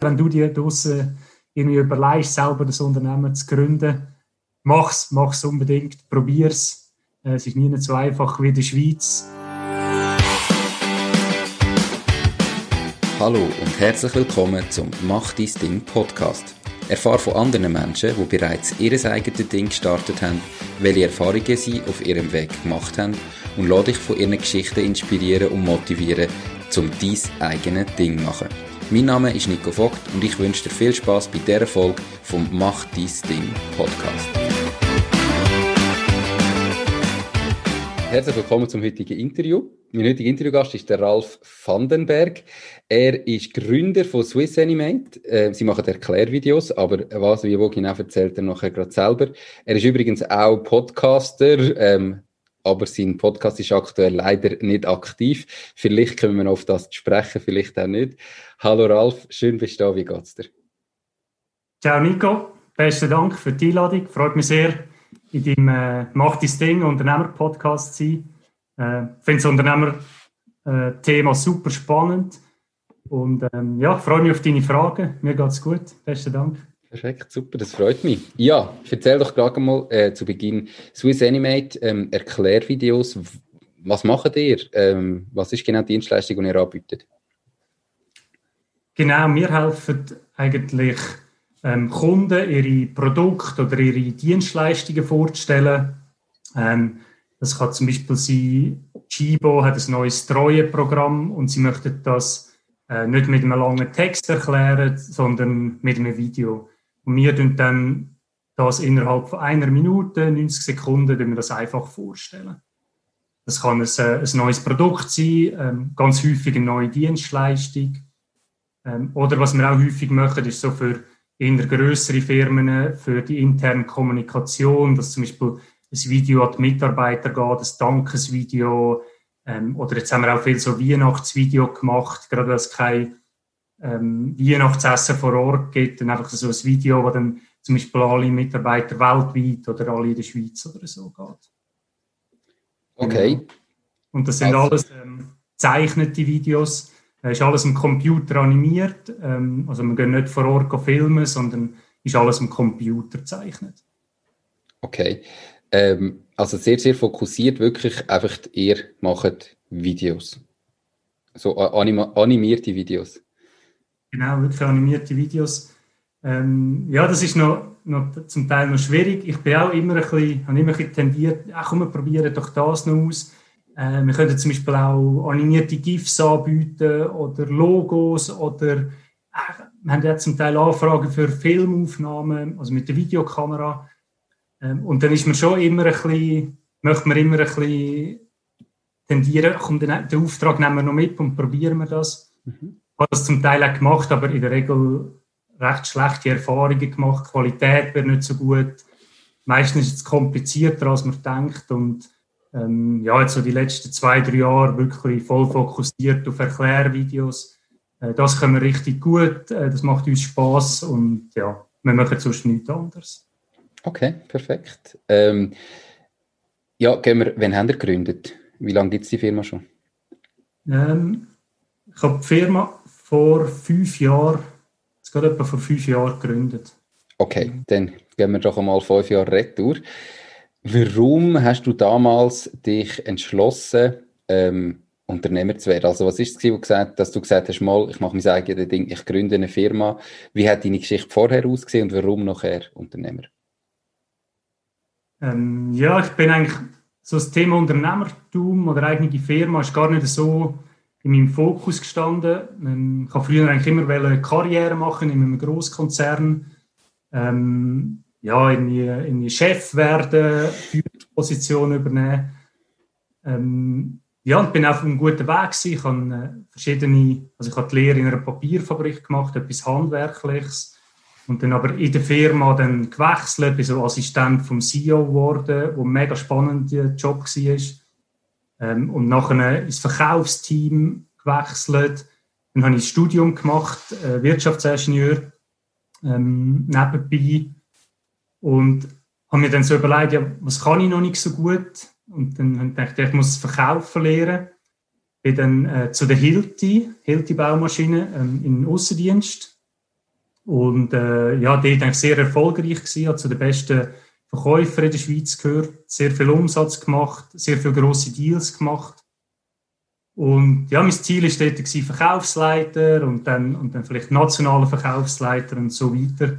wenn du dir draußen irgendwie überlegst, selber das Unternehmen zu gründen, mach's, mach's unbedingt, probier's. Äh, es ist nie so einfach wie in der Schweiz. Hallo und herzlich willkommen zum Mach dein Ding Podcast. Erfahre von anderen Menschen, die bereits ihr eigenes Ding gestartet haben, welche Erfahrungen sie auf ihrem Weg gemacht haben und lade dich von ihren Geschichten inspirieren und motivieren, um dein eigenes Ding zu machen. Mein Name ist Nico Vogt und ich wünsche dir viel Spaß bei dieser Folge vom Mach dies Ding Podcast. Herzlich willkommen zum heutigen Interview. Mein heutiger Interviewgast ist der Ralf Vandenberg. Er ist Gründer von Swiss Animate. Äh, sie machen Erklärvideos, aber was, wie wo genau erzählt er nachher gerade selber. Er ist übrigens auch Podcaster, ähm, aber sein Podcast ist aktuell leider nicht aktiv. Vielleicht können wir auf das sprechen, vielleicht auch nicht. Hallo Ralf, schön bist du da, wie geht's dir? Ciao Nico, besten Dank für die Einladung. Freut mich sehr, in deinem äh, Mach dein Ding Unternehmer-Podcast zu sein. Ich äh, finde das Unternehmer-Thema äh, super spannend und ähm, ja, freue mich auf deine Fragen. Mir geht's gut. Besten Dank. Perfekt, super, das freut mich. Ja, erzähl doch gerade mal äh, zu Beginn Swiss Animate, ähm, Erklärvideos. Was macht ihr? Ähm, was ist genau die Dienstleistung, die ihr anbietet? Genau, wir helfen eigentlich ähm, Kunden, ihre Produkte oder ihre Dienstleistungen vorzustellen. Ähm, das kann zum Beispiel sein, Chibo hat ein neues Treueprogramm und sie möchten das äh, nicht mit einem langen Text erklären, sondern mit einem Video. Und wir tun dann das innerhalb von einer Minute, 90 Sekunden, wir das einfach vorstellen. Das kann ein, äh, ein neues Produkt sein, ähm, ganz häufig eine neue Dienstleistung. Ähm, oder was wir auch häufig machen, ist so für eher größere Firmen, für die interne Kommunikation, dass zum Beispiel ein Video an die Mitarbeiter geht, ein Dankesvideo. Ähm, oder jetzt haben wir auch viel so Weihnachtsvideo gemacht, gerade weil es kein ähm, Weihnachtsessen vor Ort gibt, dann einfach so ein Video, wo dann zum Beispiel alle Mitarbeiter weltweit oder alle in der Schweiz oder so geht. Okay. Genau. Und das sind also. alles ähm, zeichnete Videos. Das ist alles am Computer animiert. Ähm, also wir gehen nicht vor Ort filmen, sondern ist alles am Computer gezeichnet. Okay. Ähm, also sehr, sehr fokussiert, wirklich einfach ihr macht Videos. So anima animierte Videos. Genau, wirklich animierte Videos. Ähm, ja, das ist noch, noch zum Teil noch schwierig. Ich bin auch immer ein bisschen, habe immer ein bisschen tendiert, ach komm, wir probieren doch das noch aus. Äh, wir können zum Beispiel auch animierte GIFs anbieten oder Logos oder äh, wir haben ja zum Teil Anfragen für Filmaufnahmen, also mit der Videokamera. Ähm, und dann ist man schon immer ein bisschen, möchte man immer ein bisschen tendieren, komm, den, den Auftrag nehmen wir noch mit und probieren wir das. Mhm habe das zum Teil auch gemacht, aber in der Regel recht schlechte Erfahrungen gemacht. Die Qualität wäre nicht so gut. Meistens ist es komplizierter, als man denkt. Und ähm, ja, jetzt so die letzten zwei, drei Jahre wirklich voll fokussiert auf Erklärvideos. Äh, das können wir richtig gut. Äh, das macht uns Spaß und ja, wir machen sonst nichts anderes. Okay, perfekt. Ähm, ja, gehen wir, wann haben wir gegründet? Wie lange gibt es die Firma schon? Ähm, ich habe die Firma vor fünf Jahren, es gerade etwa vor fünf Jahren gegründet. Okay, dann gehen wir doch einmal fünf Jahre retour. Warum hast du damals dich entschlossen, ähm, Unternehmer zu werden? Also was ist es, gesagt, dass du gesagt hast, mal, ich mache mein eigenes Ding, ich gründe eine Firma. Wie hat deine Geschichte vorher ausgesehen und warum nachher Unternehmer? Ähm, ja, ich bin eigentlich so das Thema Unternehmertum oder eigene Firma ist gar nicht so in meinem Fokus gestanden. Ich habe früher eigentlich immer eine Karriere machen in einem Großkonzern. Ähm, ja, irgendwie, irgendwie Chef werden, Führungsposition übernehmen. Ähm, ja, und bin auf einem guten Weg gewesen. Ich habe äh, verschiedene, also ich habe die Lehre in einer Papierfabrik gemacht, etwas Handwerkliches. Und dann aber in der Firma dann gewechselt, bin so Assistent vom CEO geworden, wo ein mega spannender Job war. Ähm, und nachher ins Verkaufsteam gewechselt. Dann habe ich ein Studium gemacht, äh, Wirtschaftsingenieur, ähm, nebenbei. Und habe mir dann so überlegt, ja, was kann ich noch nicht so gut? Und dann habe ich gedacht, ich muss Verkaufen lernen. Bin dann äh, zu der Hilti, Hilti Baumaschine, ähm, in den Aussendienst Und äh, ja, dort eigentlich sehr erfolgreich gewesen, hat zu den besten Verkäufern in der Schweiz gehört, sehr viel Umsatz gemacht, sehr viele grosse Deals gemacht. Und ja, mein Ziel war dort Verkaufsleiter und dann, und dann vielleicht nationaler Verkaufsleiter und so weiter.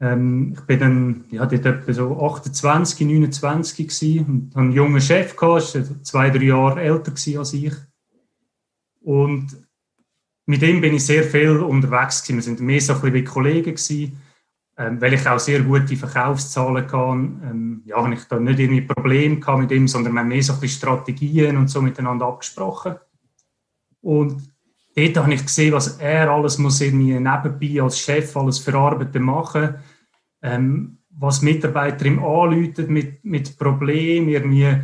Ähm, ich bin dann ja, dort etwa so 28, 29 gewesen und hatte einen jungen Chef, gehabt, der zwei, drei Jahre älter als ich. Und mit ihm bin ich sehr viel unterwegs gewesen. Wir sind mehr so ein bisschen wie Kollegen gewesen ähm, weil ich auch sehr gute Verkaufszahlen kann, ähm, ja, habe ich da nicht irgendwie Probleme mit ihm, sondern wir haben mehr so ein Strategien und so miteinander abgesprochen. Und dort habe ich gesehen, was er alles muss irgendwie nebenbei als Chef alles verarbeiten machen, ähm, was Mitarbeiter ihm anläutet mit, mit Problemen, irgendwie,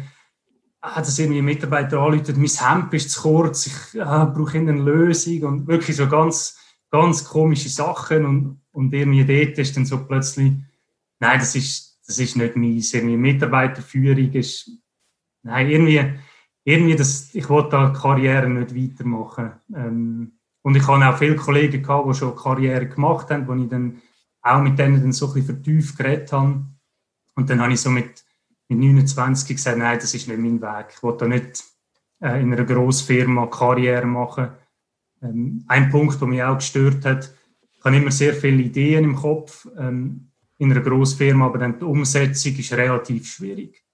hat es irgendwie Mitarbeiter anläutet, mein Hemd ist zu kurz, ich äh, brauche eine Lösung und wirklich so ganz, ganz komische Sachen und und irgendwie dort ist dann so plötzlich, nein, das ist, das ist nicht meins. Irgendwie Mitarbeiterführung ist, nein, irgendwie, irgendwie das, ich wollte da Karriere nicht weitermachen. Ähm, und ich hatte auch viele Kollegen gehabt, die schon Karriere gemacht haben, wo ich dann auch mit denen dann so ein bisschen vertieft geredet habe. Und dann habe ich so mit, mit 29 gesagt, nein, das ist nicht mein Weg. Ich wollte da nicht äh, in einer Grossfirma Karriere machen. Ähm, ein Punkt, der mich auch gestört hat, habe immer sehr viele Ideen im Kopf ähm, in einer Großfirma, aber dann die Umsetzung ist relativ schwierig.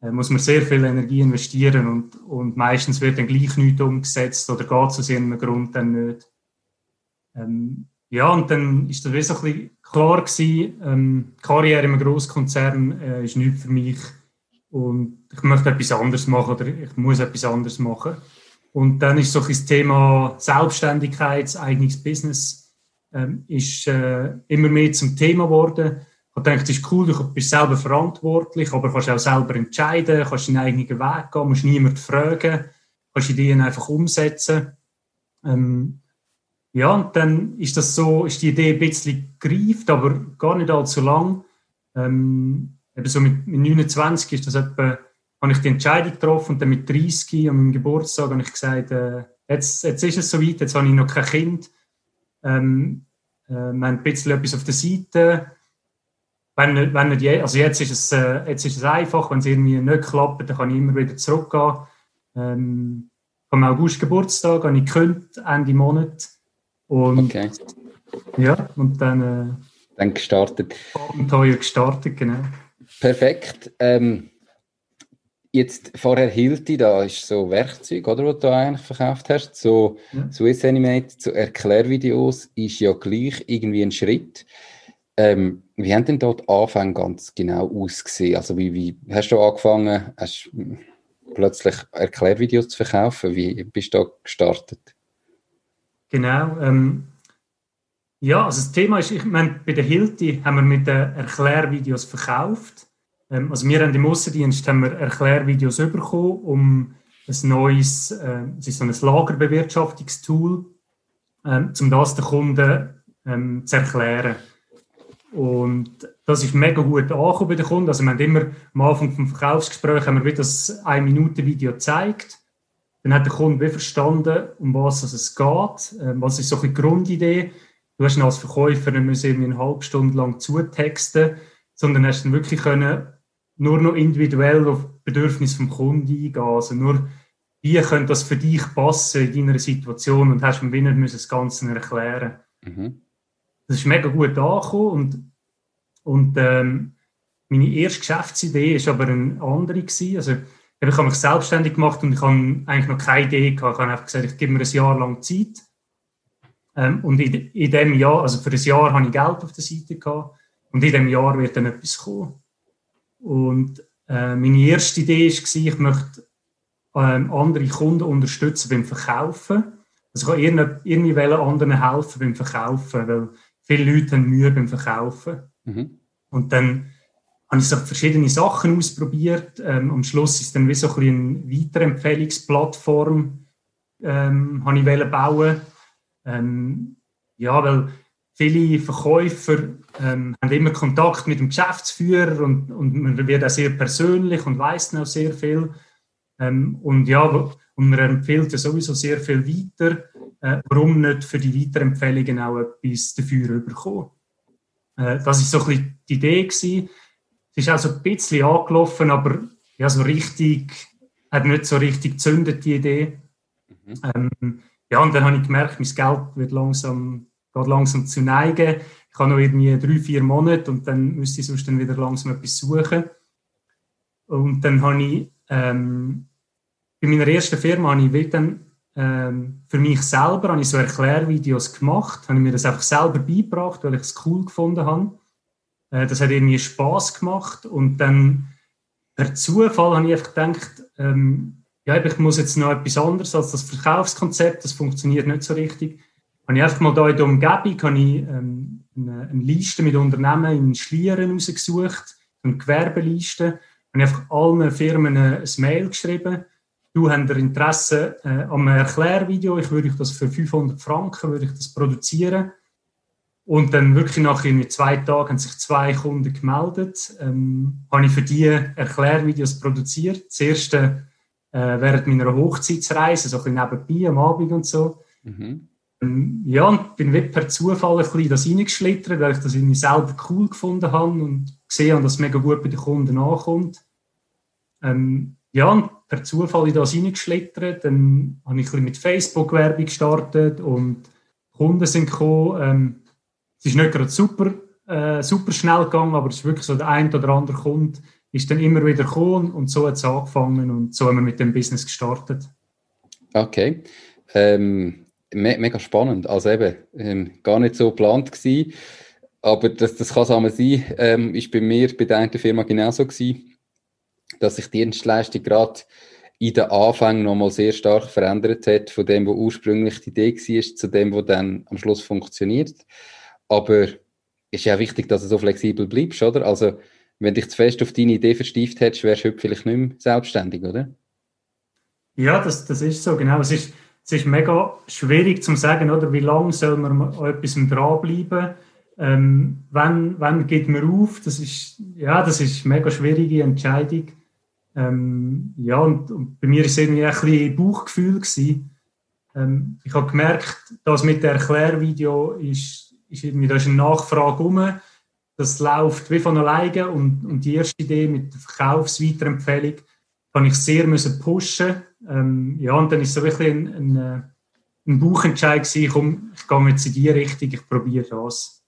Da muss man sehr viel Energie investieren und, und meistens wird dann gleich nichts umgesetzt oder geht es aus irgendeinem Grund dann nicht. Ähm, ja, und dann ist das bisschen klar gewesen, ähm, Karriere in einem Grosskonzern äh, ist nichts für mich und ich möchte etwas anderes machen oder ich muss etwas anderes machen. Und dann ist so das Thema Selbstständigkeit, eigenes Business ähm, ist äh, immer mehr zum Thema geworden. Ich denke, das ist cool, du bist selber verantwortlich, aber kannst auch selber entscheiden, kannst deinen eigenen Weg gehen, musst niemanden fragen, kannst Ideen einfach umsetzen. Ähm, ja, und dann ist das so, ist die Idee ein bisschen gereift, aber gar nicht allzu lang. Ähm, eben so mit, mit 29 ist das etwa, habe ich die Entscheidung getroffen und dann mit 30 an meinem Geburtstag habe ich gesagt, äh, jetzt, jetzt ist es soweit, jetzt habe ich noch kein Kind. Ähm, äh, wir haben ein bisschen etwas auf der Seite. Wenn nicht, wenn nicht je, also jetzt ist, es, äh, jetzt ist es einfach, wenn es irgendwie nicht klappt, dann kann ich immer wieder zurückgehen. Ähm, am August Geburtstag habe ich gekündigt, Ende Monat. Und, okay. Ja, und dann... Äh, dann gestartet. Abenteuer gestartet, genau. Perfekt. Ähm, Jetzt vorher Hilti, da ist so Werkzeug, oder, was du eigentlich verkauft hast. So ja. Swiss Animate, so Erklärvideos ist ja gleich irgendwie ein Schritt. Ähm, wie haben denn dort Anfang ganz genau ausgesehen? Also wie, wie hast du angefangen, hast plötzlich Erklärvideos zu verkaufen? Wie bist du da gestartet? Genau. Ähm, ja, also das Thema ist, ich meine, bei der Hilti haben wir mit den Erklärvideos verkauft. Ähm, also wir haben im Aussendienst haben wir Erklärvideos bekommen, um ein neues, äh, es ist so ein Lagerbewirtschaftungstool, ähm, um das den Kunden ähm, zu erklären. Und das ist mega gut angekommen bei den Kunden. Also wir haben immer am Anfang vom Verkaufsgespräch haben wir das 1-Minuten-Video gezeigt. Dann hat der Kunde wie verstanden, um was es geht, äh, was ist so die Grundidee. Du hast als Verkäufer nicht mehr eine halbe Stunde lang zutexten, sondern hast dann wirklich können nur noch individuell auf Bedürfnisse vom Kunden eingehen. Also nur, wie könnte das für dich passen in deiner Situation und hast mir wieder das Ganze erklären. Mhm. Das ist mega gut angekommen und, und ähm, meine erste Geschäftsidee war aber eine andere. Gewesen. Also, ich habe mich selbstständig gemacht und ich habe eigentlich noch keine Idee gehabt. Ich habe einfach gesagt, ich gebe mir ein Jahr lang Zeit. Ähm, und in, in dem Jahr, also für ein Jahr habe ich Geld auf der Seite gehabt. Und in dem Jahr wird dann etwas kommen. Und äh, meine erste Idee war, ich möchte ähm, andere Kunden unterstützen beim Verkaufen. Also ich wollte irgendwie anderen helfen beim Verkaufen, weil viele Leute haben Mühe beim Verkaufen. Mhm. Und dann habe ich so verschiedene Sachen ausprobiert. Ähm, am Schluss ist dann wie so ein eine Weiterempfehlungsplattform ähm, habe ich bauen. Ähm, ja, weil viele Verkäufer ähm, haben immer Kontakt mit dem Geschäftsführer und, und man wird auch sehr persönlich und weiß auch sehr viel. Ähm, und ja, und man empfiehlt ja sowieso sehr viel weiter. äh, warum nicht für die Weiterempfehlungen auch etwas dafür bekommen. Äh, das ist so ein bisschen die Idee gewesen. Es ist auch so ein bisschen angelaufen, aber ja, so richtig, hat nicht so richtig gezündet, die Idee. Mhm. Ähm, ja, und dann habe ich gemerkt, mein Geld wird langsam, geht langsam zu neigen. Ich habe noch irgendwie drei, vier Monate und dann müsste ich sonst dann wieder langsam etwas suchen. Und dann habe ich, ähm, bei meiner ersten Firma habe ich dann ähm, für mich selber habe ich so Erklärvideos gemacht, habe mir das einfach selber beigebracht, weil ich es cool gefunden habe. Äh, das hat irgendwie Spaß gemacht und dann per Zufall habe ich einfach gedacht, ähm, ja, ich muss jetzt noch etwas anderes als das Verkaufskonzept, das funktioniert nicht so richtig. Habe ich einfach mal da in der Umgebung habe ich, ähm, eine, eine, Liste mit Unternehmen in Schlieren rausgesucht, eine Gewerbeliste. Ich einfach allen Firmen ein Mail geschrieben. Du hast Interesse äh, einem Erklärvideo, ich würde das für 500 Franken würde ich das produzieren. Und dann wirklich nach zwei Tagen haben sich zwei Kunden gemeldet. Ähm, habe ich für die Erklärvideos produziert. Das erste äh, während meiner Hochzeitsreise, so ein bisschen nebenbei am Abend und so. Mhm. Ähm, ja, und bin per Zufall ein bisschen das reingeschlittert, weil ich das irgendwie selber cool gefunden habe und gesehen habe, dass es mega gut bei den Kunden ankommt. Ähm, ja, und per Zufall in das reingeschlittert. Dann habe ich ein bisschen mit Facebook-Werbung gestartet und Kunden sind gekommen. Ähm, es ist nicht gerade super, äh, super schnell gegangen, aber es ist wirklich so der ein oder andere Kunde, ist dann immer wieder gekommen und so hat es angefangen und so haben wir mit dem Business gestartet. Okay. Ähm, me mega spannend. Also eben, ähm, gar nicht so geplant gewesen. Aber das, das kann es einmal sein. Ähm, ist bei mir, bei der einen Firma genauso gewesen, dass sich die Dienstleistung gerade in den Anfang nochmal sehr stark verändert hat, von dem, wo ursprünglich die Idee war, zu dem, wo dann am Schluss funktioniert. Aber es ist ja wichtig, dass du so flexibel bleibst, oder? Also, wenn dich zu fest auf deine Idee verstieft hättest, wärst du heute vielleicht nicht mehr selbstständig, oder? Ja, das, das ist so, genau. Es ist, es ist mega schwierig zu sagen, oder? Wie lange soll man an etwas dranbleiben? Ähm, wann, wann geht man auf? Das ist, ja, das ist eine mega schwierige Entscheidung. Ähm, ja, und, und, bei mir war es irgendwie ein bisschen Bauchgefühl. Ähm, ich habe gemerkt, dass mit dem Erklärvideo ist, ist irgendwie, da ist eine Nachfrage rum das läuft wie von alleine und, und die erste Idee mit der Verkaufsweiterempfehlung kann ich sehr müssen pushen. Ähm, ja, und dann ist so wirklich ein, ein, äh, ein Buchentscheid gewesen, komm, ich gehe jetzt in die Richtung, ich probiere das.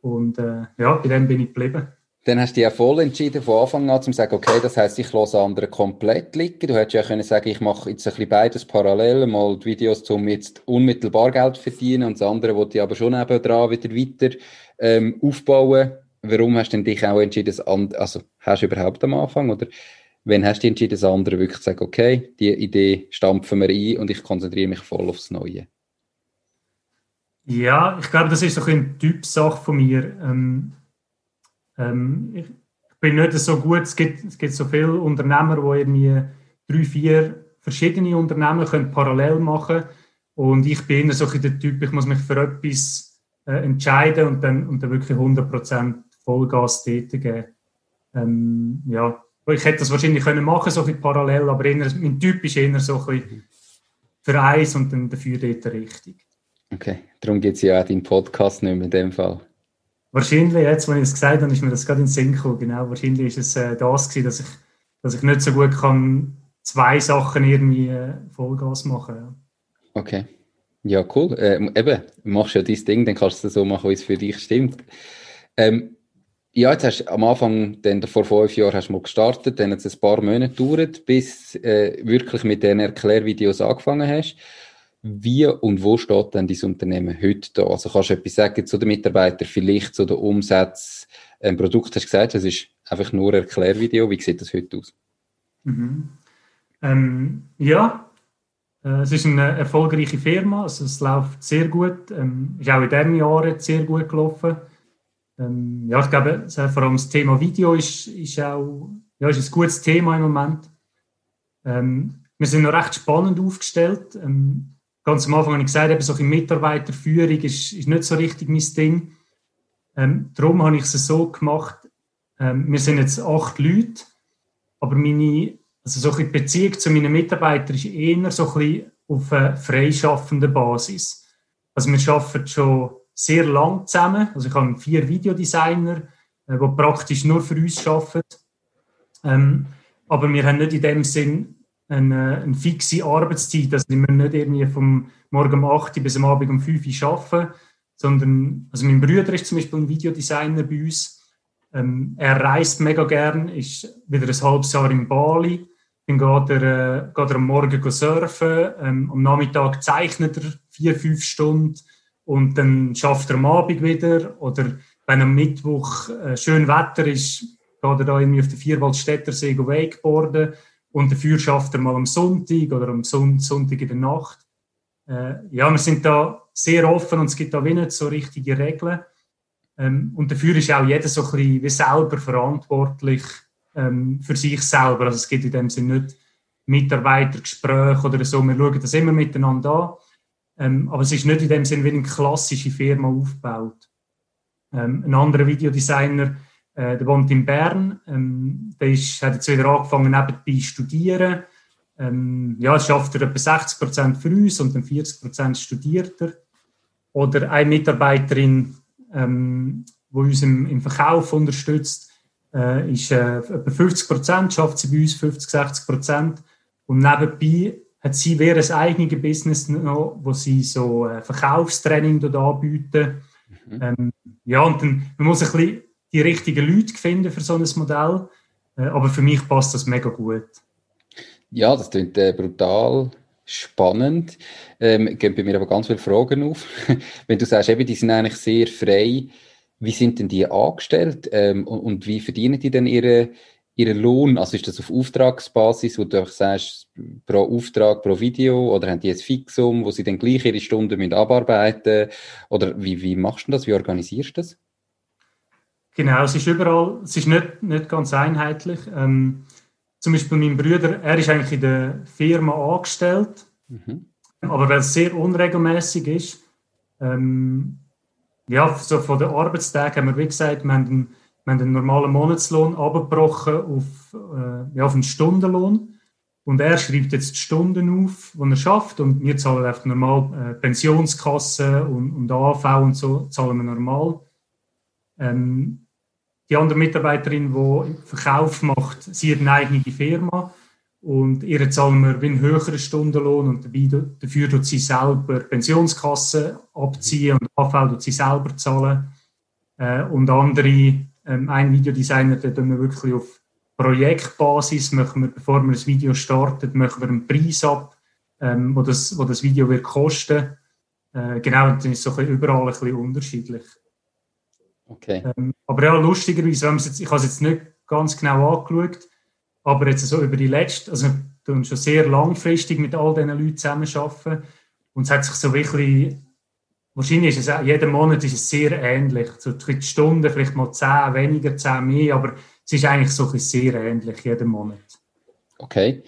Und äh, ja, bei dem bin ich geblieben. Dann hast du dich ja voll entschieden von Anfang an, zu sagen, okay, das heisst, ich lasse andere komplett liegen. Du hättest ja können sagen, ich mache jetzt ein bisschen beides parallel, mal die Videos, um jetzt unmittelbar Geld zu verdienen und das andere wollte ich aber schon nebenan wieder weiter ähm, aufbauen warum hast du dich auch entschieden, also hast du überhaupt am Anfang oder wenn hast du entschieden, das andere wirklich zu sagen, okay, die Idee stampfen wir ein und ich konzentriere mich voll aufs Neue? Ja, ich glaube, das ist so eine Typsache von mir. Ähm, ähm, ich bin nicht so gut, es gibt, es gibt so viele Unternehmer, die irgendwie drei, vier verschiedene Unternehmen können parallel machen können. Und ich bin so ein der Typ, ich muss mich für etwas äh, entscheiden und dann, und dann wirklich 100 Prozent Vollgas tätigen. Ähm, ja, ich hätte das wahrscheinlich können machen, so ein parallel, aber eher, mein Typ ist eher so ein bisschen für eins und dann dafür dort richtig. Okay, darum gibt es ja auch deinen Podcast nicht mehr in dem Fall. Wahrscheinlich, jetzt, wenn ich es gesagt habe, ist mir das gerade in den Sinn gekommen. Genau, wahrscheinlich ist es äh, das gewesen, dass ich, dass ich nicht so gut kann, zwei Sachen irgendwie äh, Vollgas machen. Ja. Okay. Ja, cool. Äh, eben, machst ja dein Ding, dann kannst du es so machen, wie es für dich stimmt. Ähm, ja, jetzt hast du am Anfang, dann vor fünf Jahren hast du mal gestartet, dann hat es ein paar Monate gedauert, bis äh, wirklich mit den Erklärvideos angefangen hast. Wie und wo steht denn dein Unternehmen heute da? Also kannst du etwas sagen zu den Mitarbeitern, vielleicht zu den Umsätzen? Ein Produkt hast du gesagt, es ist einfach nur ein Erklärvideo. Wie sieht das heute aus? Mhm. Ähm, ja, äh, es ist eine erfolgreiche Firma, also es läuft sehr gut, ähm, ist auch in diesem Jahr sehr gut gelaufen. Ähm, ja, ich glaube, vor allem das Thema Video ist, ist auch ja, ist ein gutes Thema im Moment. Ähm, wir sind noch recht spannend aufgestellt. Ähm, ganz am Anfang habe ich gesagt, eben so eine Mitarbeiterführung ist, ist nicht so richtig mein Ding. Ähm, darum habe ich es so gemacht, ähm, wir sind jetzt acht Leute, aber meine, also so eine Beziehung zu meinen Mitarbeitern ist eher so ein auf einer freischaffenden Basis. Also wir arbeiten schon sehr lang zusammen. Also ich habe vier Videodesigner, äh, die praktisch nur für uns arbeiten. Ähm, aber wir haben nicht in dem Sinn eine, eine fixe Arbeitszeit. Also wir müssen nicht irgendwie vom Morgen um 8 Uhr bis am Abend um 5 Uhr arbeiten, sondern, also mein Bruder ist zum Beispiel ein Videodesigner bei uns. Ähm, er reist mega gern, ist wieder ein halbes Jahr in Bali. Dann geht er, äh, geht er am Morgen surfen, ähm, am Nachmittag zeichnet er vier, fünf Stunden und dann schafft er am Abend wieder. Oder wenn am Mittwoch äh, schön Wetter ist, geht er da irgendwie auf den Vierwaldstättersee wakeboarden und dafür schafft er mal am Sonntag oder am Sonntag in der Nacht. Äh, ja, wir sind da sehr offen und es gibt da wie nicht so richtige Regeln. Ähm, und dafür ist auch jeder so ein bisschen wie selber verantwortlich ähm, für sich selber. Also es gibt in dem Sinne nicht Mitarbeitergespräche oder so. Wir schauen das immer miteinander an. Ähm, aber es ist nicht in dem Sinne wie eine klassische Firma aufgebaut. Ähm, ein anderer Videodesigner, äh, der wohnt in Bern, ähm, der ist, hat jetzt wieder angefangen nebenbei zu studieren. Ähm, ja, schafft er etwa 60 Prozent für uns und dann 40 Prozent studiert er. Oder eine Mitarbeiterin, ähm, die uns im, im Verkauf unterstützt, äh, ist äh, etwa 50 Prozent, schafft sie bei uns 50, 60 Prozent. Und nebenbei hat sie wieder ein eigenes Business noch, wo sie so äh, Verkaufstraining dort anbieten. Mhm. Ähm, ja, und dann man muss ein bisschen die richtigen Leute finden für so ein Modell. Äh, aber für mich passt das mega gut. Ja, das klingt äh, brutal spannend. Ähm, gehen bei mir aber ganz viele Fragen auf. Wenn du sagst, eben, die sind eigentlich sehr frei, wie sind denn die angestellt ähm, und, und, wie verdienen die denn ihre, ihren Lohn? Also ist das auf Auftragsbasis, wo du sagst, pro Auftrag, pro Video oder haben die ein Fixum, wo sie dann gleich ihre Stunden mit abarbeiten? Oder wie, wie machst du das? Wie organisierst du das? Genau, es ist überall, es ist nicht, nicht ganz einheitlich. Ähm, zum Beispiel mein Bruder, er ist eigentlich in der Firma angestellt, mhm. aber weil es sehr unregelmäßig ist, ähm, ja, so von den Arbeitstagen haben wir, wie gesagt, wir haben einen, wir haben einen normalen Monatslohn abgebrochen auf, äh, ja, auf einen Stundenlohn. Und er schreibt jetzt die Stunden auf, die er schafft, und wir zahlen einfach normal äh, Pensionskasse und, und AV und so zahlen wir normal. Ähm, die andere Mitarbeiterin, die Verkauf macht, sie hat eine eigene Firma und ihr zahlen wir einen höheren Stundenlohn und dabei, dafür tut sie selber Pensionskasse abziehen und AV tut sie selber zahlen. Äh, und andere, ähm, ein Videodesigner, der tun wir wirklich auf Projektbasis, machen wir, bevor wir das Video startet, machen wir einen Preis ab, ähm, wo, das, wo das Video wird kosten. Äh, genau, das ist so ein überall ein bisschen unterschiedlich. Okay. Ähm, aber ja, lustigerweise, jetzt, ich habe es jetzt nicht ganz genau angeschaut, aber jetzt so über die letzten, also wir schon sehr langfristig mit all diesen Leuten zusammenarbeiten und es hat sich so wirklich, wahrscheinlich ist es jeden Monat ist es sehr ähnlich, so die Stunden vielleicht mal zehn weniger, zehn mehr, aber es ist eigentlich so sehr ähnlich jeden Monat. Okay.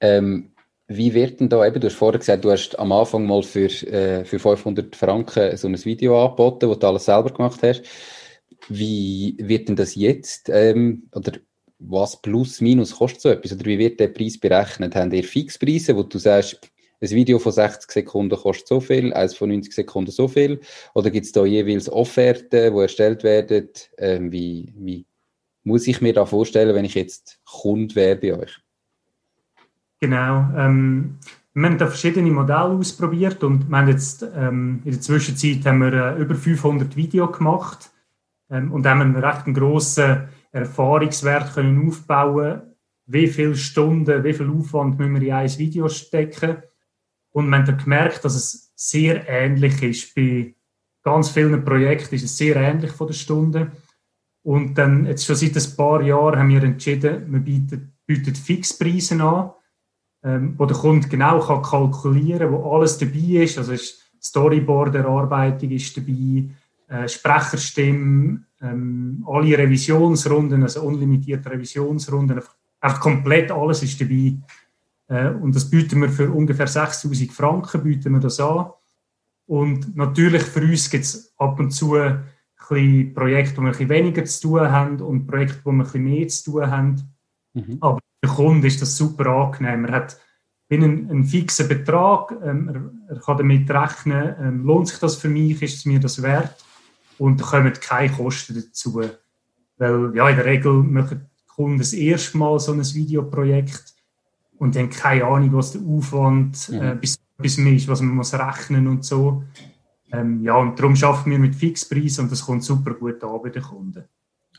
Ähm, wie wird denn da eben, du hast vorher gesagt, du hast am Anfang mal für, äh, für 500 Franken so ein Video angeboten, wo du alles selber gemacht hast. Wie wird denn das jetzt, ähm, oder was plus minus kostet so etwas? Oder wie wird der Preis berechnet? Haben ihr Fixpreise, wo du sagst, ein Video von 60 Sekunden kostet so viel, eins von 90 Sekunden so viel? Oder gibt es da jeweils Offerten, die erstellt werden? Ähm, wie, wie muss ich mir da vorstellen, wenn ich jetzt Kunde wäre bei euch? Genau. Ähm, wir haben da verschiedene Modelle ausprobiert und wir haben jetzt, ähm, in der Zwischenzeit haben wir äh, über 500 Videos gemacht ähm, und haben einen recht grossen Erfahrungswert können aufbauen wie viele Stunden, wie viel Aufwand müssen wir in ein Video stecken. Und man hat gemerkt, dass es sehr ähnlich ist. Bei ganz vielen Projekten ist es sehr ähnlich von der Stunde. Und dann, jetzt schon seit ein paar Jahren haben wir entschieden, wir bieten, bieten Fixpreise an, ähm, wo der Kunde genau kann kalkulieren kann, wo alles dabei ist. Also ist Storyboard-Erarbeitung ist dabei, äh, Sprecherstimmen, ähm, alle Revisionsrunden, also unlimitierte Revisionsrunden, einfach komplett alles ist dabei. Äh, und das bieten wir für ungefähr 6000 Franken bieten wir das an. Und natürlich für uns gibt es ab und zu ein bisschen Projekte, wo wir ein bisschen weniger zu tun haben und Projekte, wo wir ein bisschen mehr zu tun haben. Mhm. Aber für den Kunden ist das super angenehm. Er hat bin ein, ein fixer Betrag, ähm, er, er, kann damit rechnen, ähm, lohnt sich das für mich, ist es mir das wert und da kommen keine Kosten dazu. Weil ja, in der Regel machen die Kunden das erste Mal so ein Videoprojekt und haben keine Ahnung, was der Aufwand äh, bis, bis ist, was man muss rechnen und so. Ähm, ja, und darum schaffen wir mit Fixpreis und das kommt super gut an bei den Kunden.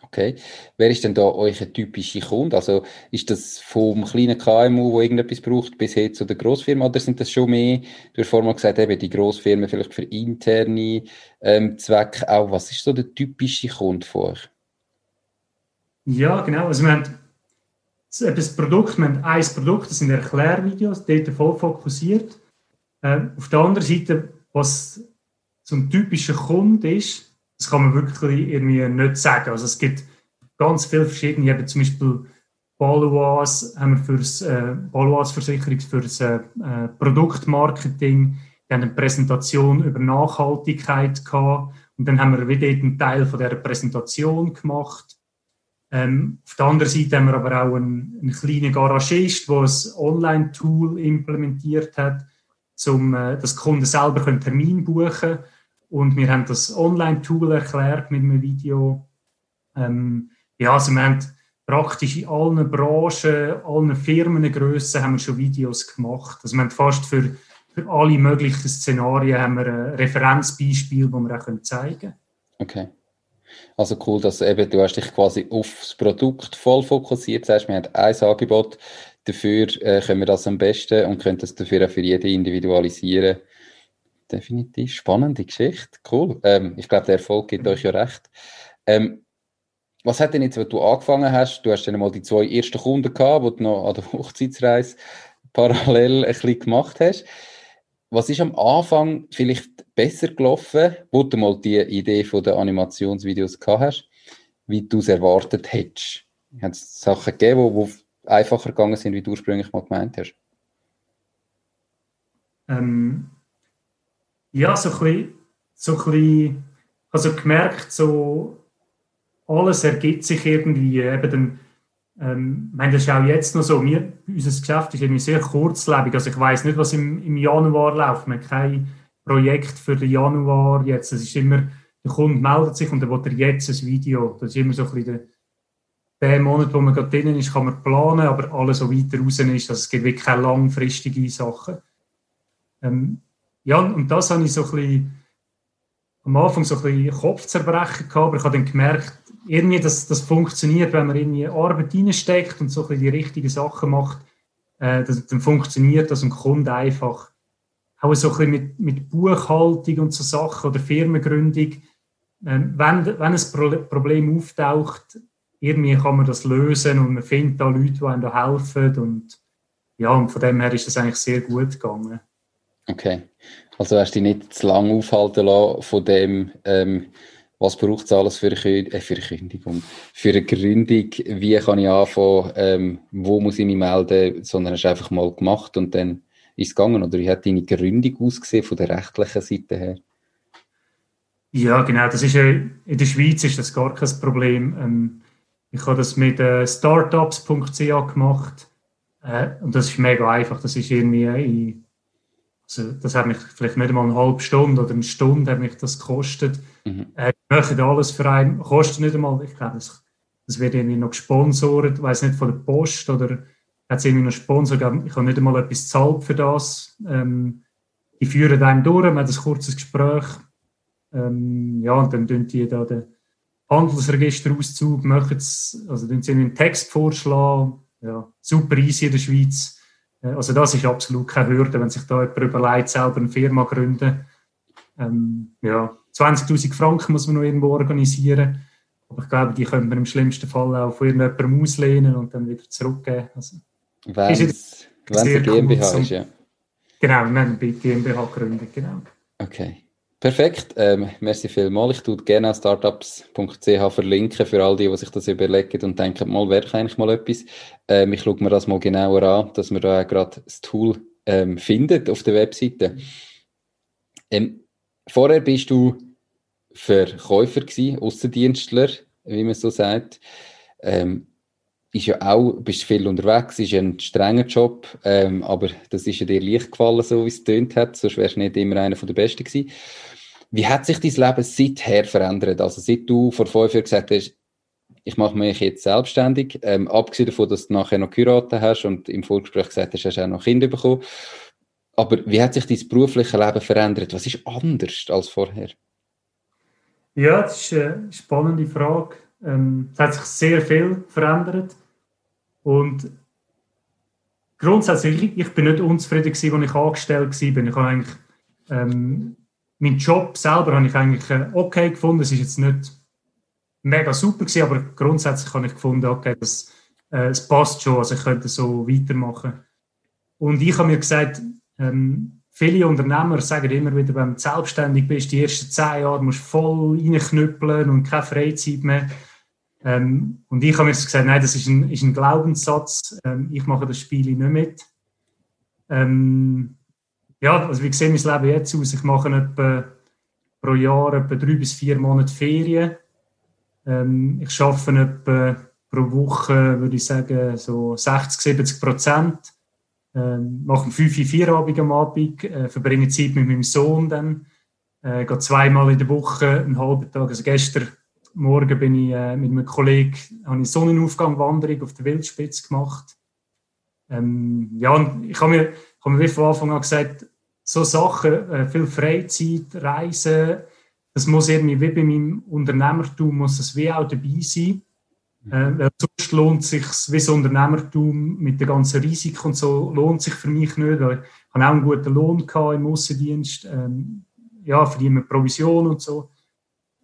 Okay. Wer ist denn da euer typischer Kunde? Also ist das vom kleinen KMU, wo irgendetwas braucht, bis hin zu der Grossfirma oder sind das schon mehr? Du hast vorhin mal gesagt, eben die Grossfirmen vielleicht für interne ähm, Zwecke auch. Was ist so der typische Kunde euch? Ja, genau. Also wir haben das Produkt, wir haben ein Produkt, das sind Erklärvideos, dort voll fokussiert. Äh, auf der anderen Seite, was zum typischen Kunde ist, das kann man wirklich irgendwie nicht sagen. Also es gibt ganz viele verschiedene, eben zum Beispiel Balois haben wir fürs äh, Balois Versicherung für das äh, äh, Produktmarketing, haben eine Präsentation über Nachhaltigkeit gehabt und dann haben wir wieder einen Teil von der Präsentation gemacht. Ähm, auf der anderen Seite haben wir aber auch einen, einen kleinen Garagist, der ein Online-Tool implementiert hat, um äh, dass Kunden selber einen Termin buchen können und wir haben das Online-Tool erklärt mit einem Video. Ähm, ja, also wir haben praktisch in allen Branchen, allen Firmengrössen haben wir schon Videos gemacht. Also wir haben fast für, für alle möglichen Szenarien haben wir ein Referenzbeispiel, das wir auch zeigen können. Okay. Also cool, dass eben, du hast dich quasi aufs Produkt voll fokussiert. Das heißt, wir haben ein Angebot, dafür äh, können wir das am besten und können das dafür auch für jeden individualisieren definitiv. Spannende Geschichte. Cool. Ähm, ich glaube, der Erfolg gibt euch ja recht. Ähm, was hat denn jetzt, wenn du angefangen hast? Du hast dann mal die zwei ersten Kunden gehabt, die du noch an der Hochzeitsreise parallel ein bisschen gemacht hast. Was ist am Anfang vielleicht besser gelaufen, wo du mal die Idee von den Animationsvideos gehabt hast, wie du es erwartet hättest? Hat es Sachen gegeben, die einfacher gegangen sind, wie du ursprünglich mal gemeint hast? Ähm, ja, so ein bisschen, so ein bisschen also gemerkt, so alles ergibt sich irgendwie. Eben dann, ähm, ich meine, das ist auch jetzt noch so. Wir, unser Geschäft ist irgendwie sehr kurzlebig. Also ich weiß nicht, was im, im Januar läuft. Wir haben kein Projekt für den Januar jetzt. Es ist immer, der Kunde meldet sich und dann will er jetzt ein Video. Das ist immer so ein bisschen der, der Monat, wo man gerade drinnen ist, kann man planen, aber alles so weiter raus ist. Also es gibt wirklich keine langfristigen Sachen. Ähm, ja, und das habe ich so ein bisschen, am Anfang so ein bisschen Kopfzerbrechen gehabt, aber ich habe dann gemerkt, irgendwie, dass das funktioniert, wenn man irgendwie Arbeit reinsteckt und so ein bisschen die richtigen Sachen macht, äh, das, dann funktioniert das und kommt einfach auch so ein bisschen mit, mit Buchhaltung und so Sachen oder Firmengründung. Ähm, wenn, wenn ein Problem auftaucht, irgendwie kann man das lösen und man findet da Leute, die einem da helfen und ja, und von dem her ist das eigentlich sehr gut gegangen. Okay. Also hast du dich nicht zu lange aufhalten lassen von dem, ähm, was braucht es alles für eine, äh, für eine für eine Gründung, wie kann ich anfangen, ähm, wo muss ich mich melden, sondern hast einfach mal gemacht und dann ist es gegangen. Oder wie hat deine Gründung ausgesehen von der rechtlichen Seite her? Ja, genau. Das ist, in der Schweiz ist das gar kein Problem. Ähm, ich habe das mit äh, startups.ch gemacht äh, und das ist mega einfach. Das ist irgendwie in also das hat mich vielleicht nicht einmal eine halbe Stunde oder eine Stunde hat mich das gekostet. Mhm. Äh, machen alles für einen, kostet nicht einmal, ich glaube, das, das wird irgendwie noch gesponsert, ich weiß nicht, von der Post oder hat es noch Sponsor gegeben. Ich habe nicht einmal etwas gezahlt für das. Ähm, die führen einen durch, man hat ein kurzes Gespräch. Ähm, ja, und dann tun die da den Handelsregisterauszug, machen es, also tun sie einen Text vorschlagen. Ja, super easy in der Schweiz. Äh, also das ist absolut keine Hürde, wenn sich da jemand überlegt, selber eine Firma gründen. Ähm, ja, 20'000 Franken muss man noch irgendwo organisieren. Aber ich glaube, die könnte man im schlimmsten Fall auch von irgendjemandem auslehnen und dann wieder zurückgeben. Also, wenn es eine GmbH ist, ja. Genau, wir haben GmbH gegründet, genau. Okay. Perfekt, ähm, merci vielmals. Ich tue gerne startups.ch verlinken für all die, die sich das überlegen und denken, mal, wäre eigentlich mal etwas. Ähm, ich schaue mir das mal genauer an, dass man da gerade das Tool ähm, findet auf der Webseite. Ähm, vorher bist du Verkäufer gewesen, Außendienstler, wie man so sagt. Ähm, ist ja auch, bist viel unterwegs, ist ein strenger Job, ähm, aber das ist ja dir leicht gefallen, so wie es tönt hat, sonst wärst du nicht immer einer der Besten gewesen. Wie hat sich dein Leben seither verändert? Also seit du vor fünf Jahren gesagt hast, ich mache mich jetzt selbstständig, ähm, abgesehen davon, dass du nachher noch geheiratet hast und im Vorgespräch gesagt hast, hast du auch noch Kinder bekommen. Aber wie hat sich dein berufliche Leben verändert? Was ist anders als vorher? Ja, das ist eine spannende Frage. Ähm, es hat sich sehr viel verändert. Und grundsätzlich, ich bin nicht unzufrieden gewesen, als ich angestellt war. Ich habe eigentlich, ähm, meinen Job selber habe ich eigentlich äh, okay gefunden. Es ist jetzt nicht mega super gewesen, aber grundsätzlich habe ich gefunden, okay, das, äh, es passt schon, also ich könnte so weitermachen. Und ich habe mir gesagt, ähm, viele Unternehmer sagen immer wieder, wenn du selbstständig bist, die ersten zehn Jahre musst du voll reinknüppeln und keine Freizeit mehr. Ähm, und ich habe mir gesagt, nein, das ist ein, ist ein Glaubenssatz. Ähm, ich mache das Spiel nicht mit. Ähm, ja, also wie sieht mein Leben jetzt aus? Ich mache etwa pro Jahr etwa drei bis vier Monate Ferien. Ähm, ich arbeite etwa pro Woche, würde ich sagen, so 60, 70 Prozent. Ähm, mache 5 Uhr Feierabend am Abend, äh, verbringe Zeit mit meinem Sohn dann. Äh, gehe zweimal in der Woche, einen halben Tag. Also gestern Morgen bin ich äh, mit einem Kollegen eine Sonnenaufgangwanderung auf der Wildspitze gemacht. Ähm, ja, und ich habe mir, ich habe mir von Anfang an gesagt, so Sachen, äh, viel Freizeit, Reisen, das muss irgendwie wie bei meinem Unternehmertum muss das wie auch dabei sein. Äh, sonst lohnt sich wie das Unternehmertum mit den ganzen Risiken und so lohnt sich für mich nicht. Weil ich habe auch einen guten Lohn gehabt im Außendienst, ähm, ja, verdiene Provision und so.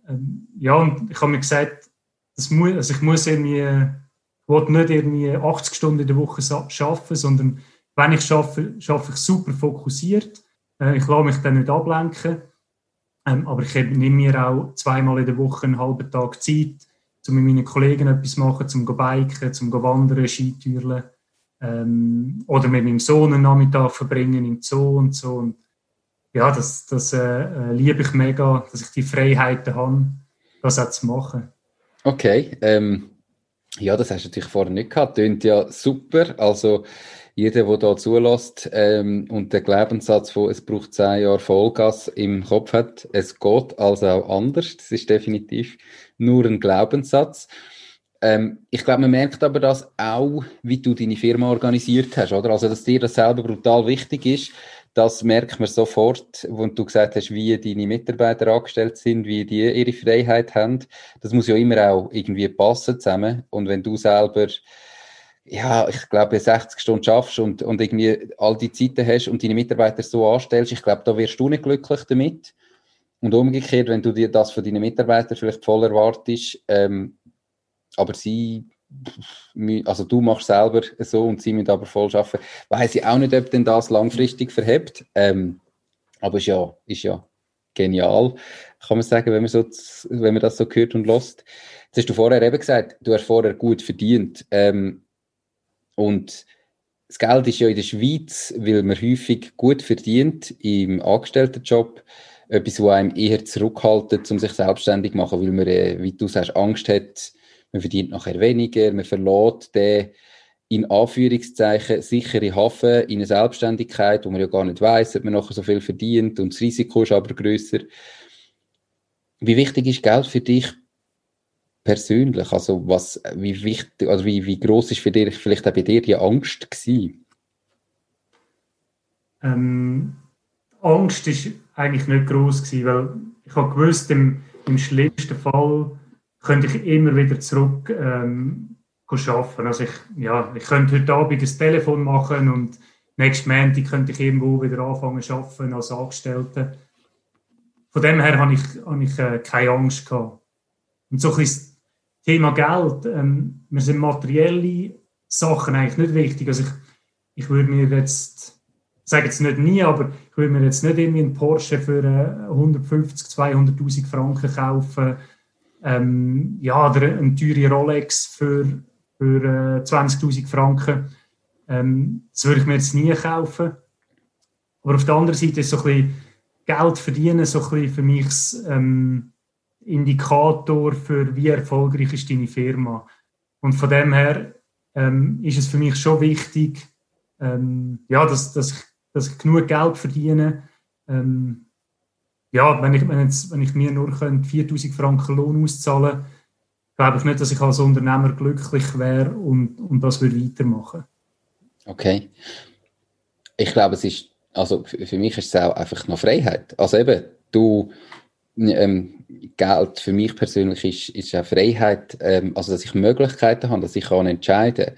Ähm, ja, und ich habe mir gesagt, das muss, also ich muss irgendwie, ich will nicht irgendwie 80 Stunden in der Woche arbeiten, sondern wenn ich arbeite, arbeite ich super fokussiert. Äh, ich lasse mich dann nicht ablenken. Ähm, aber ich nehme mir auch zweimal in der Woche einen halben Tag Zeit, um mit meinen Kollegen etwas zu machen, zum biken, zum wandern, Skitüren. Ähm, oder mit meinem Sohn einen Nachmittag verbringen im Zoo und so. Und ja, das, das äh, äh, liebe ich mega, dass ich die Freiheiten habe, das auch zu machen. Okay, ähm, ja, das hast du natürlich vorher nicht gehabt. Tönt ja super. Also jeder, der da zulässt ähm, und den Glaubenssatz von es braucht zehn Jahre Vollgas im Kopf hat, es geht also auch anders. Das ist definitiv nur ein Glaubenssatz. Ähm, ich glaube, man merkt aber das auch, wie du deine Firma organisiert hast, oder? Also, dass dir das selber brutal wichtig ist, das merkt man sofort, wo du gesagt hast, wie deine Mitarbeiter angestellt sind, wie die ihre Freiheit haben. Das muss ja immer auch irgendwie passen zusammen. Und wenn du selber, ja, ich glaube, 60 Stunden schaffst und, und irgendwie all die Zeiten hast und deine Mitarbeiter so anstellst, ich glaube, da wirst du nicht glücklich damit. Und umgekehrt, wenn du dir das von deinen Mitarbeitern vielleicht voll erwartest, ähm, aber sie also du machst selber so und sie müssen aber voll arbeiten. Weiß ich auch nicht, ob denn das langfristig verhebt. Ähm, aber ist ja, ist ja genial, kann man sagen, wenn man, so, wenn man das so hört und lässt. Jetzt hast du vorher eben gesagt, du hast vorher gut verdient. Ähm, und das Geld ist ja in der Schweiz, weil man häufig gut verdient im Angestelltenjob, etwas, was einem eher zurückhaltet, um sich selbstständig zu machen, weil man, äh, wie du sagst, Angst hat, man verdient nachher weniger, man verlässt den in Anführungszeichen sichere Hafen in eine Selbstständigkeit, wo man ja gar nicht weiß, ob man nachher so viel verdient und das Risiko ist aber größer. Wie wichtig ist Geld für dich persönlich? Also was, wie wichtig, oder wie, wie groß ist für dich vielleicht auch bei dir die Angst gewesen? Ähm, Angst ist eigentlich nicht groß gewesen, weil ich habe gewusst, im, im schlimmsten Fall könnte ich immer wieder zurück ähm, arbeiten. Also ich, ja, ich könnte heute Abend das Telefon machen und nächsten Montag könnte ich irgendwo wieder anfangen zu arbeiten als Angestellter. Von dem her habe ich, habe ich äh, keine Angst gehabt. Und so ein das Thema Geld, ähm, mir sind materielle Sachen eigentlich nicht wichtig. Also ich, ich würde mir jetzt, ich sage jetzt nicht nie, aber ich würde mir jetzt nicht irgendwie einen Porsche für äh, 150, 200'000 Franken kaufen ähm, ja, oder eine teure Rolex für, für äh, 20.000 Franken. Ähm, das würde ich mir jetzt nie kaufen. Aber auf der anderen Seite ist so ein bisschen Geld verdienen so ein bisschen für mich ähm, Indikator für wie erfolgreich ist deine Firma. Und von dem her ähm, ist es für mich schon wichtig, ähm, ja, dass, dass, ich, dass ich genug Geld verdiene. Ähm, ja, wenn ich, wenn, jetzt, wenn ich mir nur 4000 Franken Lohn auszahlen könnte, glaube ich nicht, dass ich als Unternehmer glücklich wäre und, und das würde weitermachen. Okay. Ich glaube, es ist, also für mich ist es auch einfach noch Freiheit. Also eben, du, ähm, Geld für mich persönlich ist, ist auch Freiheit, ähm, also dass ich Möglichkeiten habe, dass ich kann entscheiden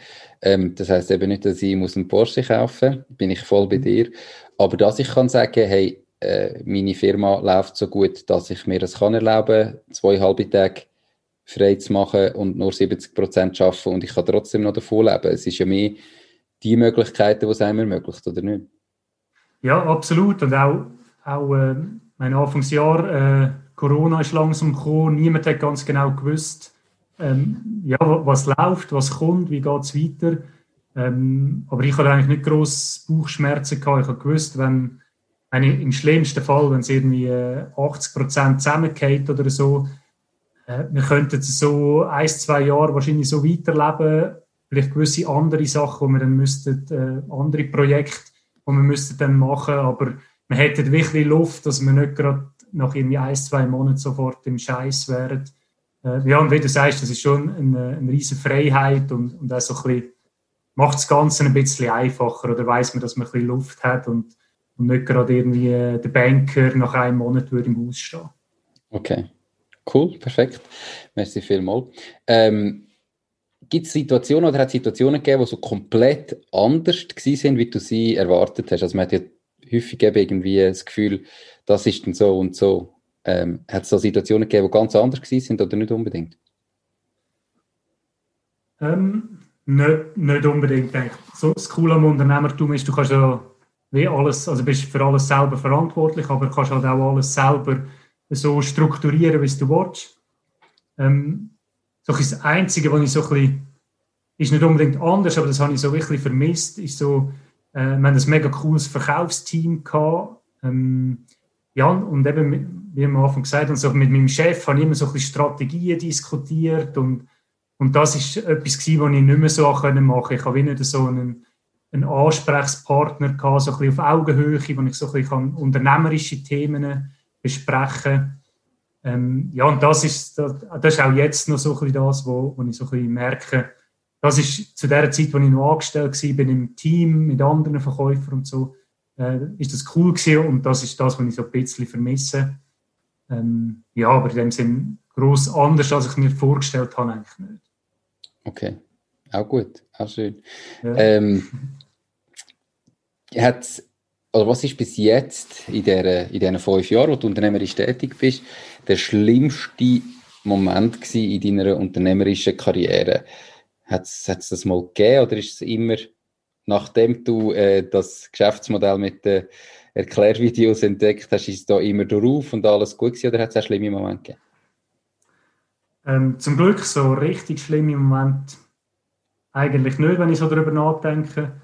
ähm, Das heißt eben nicht, dass ich muss einen Porsche kaufen bin ich voll bei dir, aber dass ich kann sagen, hey, äh, meine Firma läuft so gut, dass ich mir das kann erlauben, zwei halbe Tage frei zu machen und nur 70 Prozent arbeiten und ich kann trotzdem noch davon leben. Es ist ja mehr die Möglichkeiten, die es einem ermöglicht, oder nicht? Ja, absolut. Und auch, auch äh, mein Anfangsjahr, äh, Corona ist langsam gekommen, niemand hat ganz genau gewusst, ähm, ja, was läuft, was kommt, wie geht es weiter. Ähm, aber ich hatte eigentlich nicht groß Bauchschmerzen gehabt. Ich habe gewusst, wenn, im schlimmsten Fall, wenn es irgendwie äh, 80 Prozent zusammengeht oder so, äh, wir könnten so ein, zwei Jahre wahrscheinlich so weiterleben. Vielleicht gewisse andere Sachen, die wir dann müssten, äh, andere Projekte, die wir müssten dann machen. Aber wir hätten wirklich Luft, dass wir nicht gerade nach irgendwie ein, zwei Monaten sofort im Scheiß wären. Äh, ja, und wie du sagst, das ist schon eine, eine riesige Freiheit und, und auch so ein bisschen, macht das Ganze ein bisschen einfacher oder weiß man, dass man ein bisschen Luft hat und, und nicht gerade irgendwie äh, der Banker nach einem Monat würde im Haus stehen. Okay. Cool, perfekt. Merci vielmals. Ähm, Gibt es Situationen oder hat es Situationen gegeben, die so komplett anders sind, wie du sie erwartet hast? Also man hat ja häufig eben irgendwie das Gefühl, das ist dann so und so. Ähm, hat es so Situationen gegeben, die ganz anders sind oder nicht unbedingt? Ähm, nicht, nicht unbedingt. So, das Coole am Unternehmertum ist, du kannst ja wie alles, also bist für alles selber verantwortlich, aber kannst halt auch alles selber so strukturieren, wie du willst. Ähm, so das Einzige, was ich so ein bisschen, ist nicht unbedingt anders, aber das habe ich so wirklich vermisst, ist so, äh, wir haben ein mega cooles Verkaufsteam gehabt. Ähm, ja, und eben, wie am Anfang gesagt und so mit meinem Chef habe ich immer so ein bisschen Strategien diskutiert und, und das ist etwas gewesen, was ich nicht mehr so machen konnte. Ich habe nicht so einen, einen Ansprechpartner gehabt, so ein bisschen auf Augenhöhe, wo ich so ein bisschen unternehmerische Themen besprechen ähm, ja, und das ist, das, das, ist auch jetzt noch so ein bisschen das, wo, wo ich so ein bisschen merke, das ist zu der Zeit, wo ich noch angestellt war, bin im Team mit anderen Verkäufern und so, äh, ist das cool gewesen und das ist das, was ich so ein bisschen vermisse. Ähm, ja, aber in dem Sinn groß anders, als ich mir vorgestellt habe, eigentlich nicht. Okay, auch gut, auch schön. Ja. Ähm, hat also was ist bis jetzt in, der, in diesen fünf Jahren, wo du unternehmerisch tätig bist, der schlimmste Moment in deiner unternehmerischen Karriere? Hat es das mal gegeben oder ist es immer, nachdem du äh, das Geschäftsmodell mit den Erklärvideos entdeckt hast, ist es da immer drauf und alles gut gewesen oder hat es auch schlimme Momente gegeben? Ähm, zum Glück so richtig schlimme Momente eigentlich nicht, wenn ich so darüber nachdenke.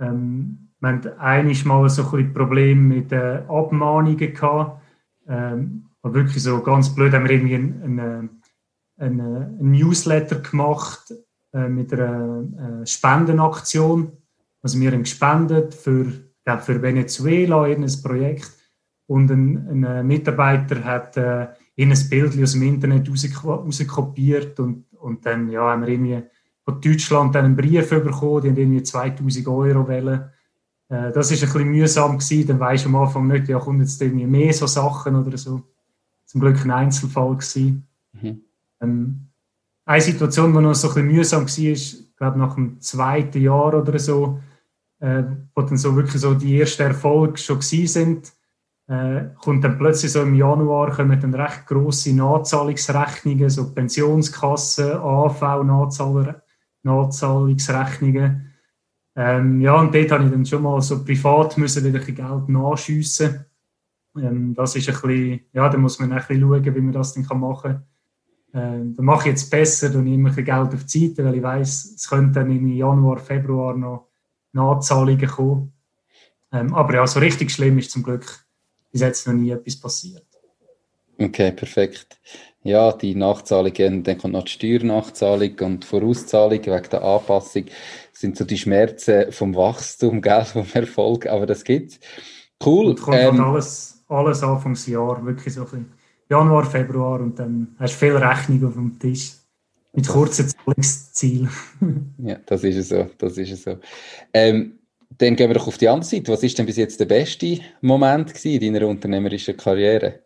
Ähm, wir hatten einiges Mal so ein bisschen Probleme mit äh, Abmahnungen gehabt. Ähm, wirklich so ganz blöd haben wir irgendwie einen, einen, einen Newsletter gemacht äh, mit einer äh, Spendenaktion. Also wir haben gespendet für, glaub, für Venezuela in ein Projekt und ein, ein Mitarbeiter hat äh, in ein Bild aus dem Internet rauskopiert und, und dann ja, haben wir irgendwie von Deutschland einen Brief bekommen, die haben irgendwie 2000 Euro wollen äh, das ist ein bisschen mühsam gewesen, dann weisst du am Anfang nicht, ja, kommen jetzt irgendwie mehr so Sachen oder so. Zum Glück ein Einzelfall gewesen. Mhm. Ähm, eine Situation, die noch so ein bisschen mühsam war, ist, ich glaube nach dem zweiten Jahr oder so, äh, wo dann so wirklich so die ersten Erfolge schon gewesen sind, äh, kommt dann plötzlich so im Januar kommen dann recht grosse Nachzahlungsrechnungen, so Pensionskassen, AV, Nachzahlungsrechnungen. Ähm, ja, und dort habe ich dann schon mal so privat müssen wieder ein Geld nachschiessen. Ähm, das ist ein bisschen, ja, da muss man ein bisschen schauen, wie man das dann machen kann. Ähm, da mache ich jetzt besser, dann nehme ich Geld auf die Seite, weil ich weiß, es könnte dann im Januar, Februar noch Nachzahlungen kommen. Ähm, aber ja, so richtig schlimm ist zum Glück bis jetzt noch nie etwas passiert. Okay, perfekt. Ja, die Nachzahlungen, dann kommt noch die Steuernachzahlung und Vorauszahlung wegen der Anpassung, sind so die Schmerzen vom Wachstum, gell, vom Erfolg, aber das gibt's. Cool. Und kommt ähm, halt alles, alles Anfangsjahr, wirklich so ein Januar, Februar und dann hast du viel Rechnung auf dem Tisch. Mit kurzen Zahlungszielen. ja, das ist es so, das ist es so. Ähm, dann gehen wir doch auf die andere Seite. Was ist denn bis jetzt der beste Moment in deiner unternehmerischen Karriere?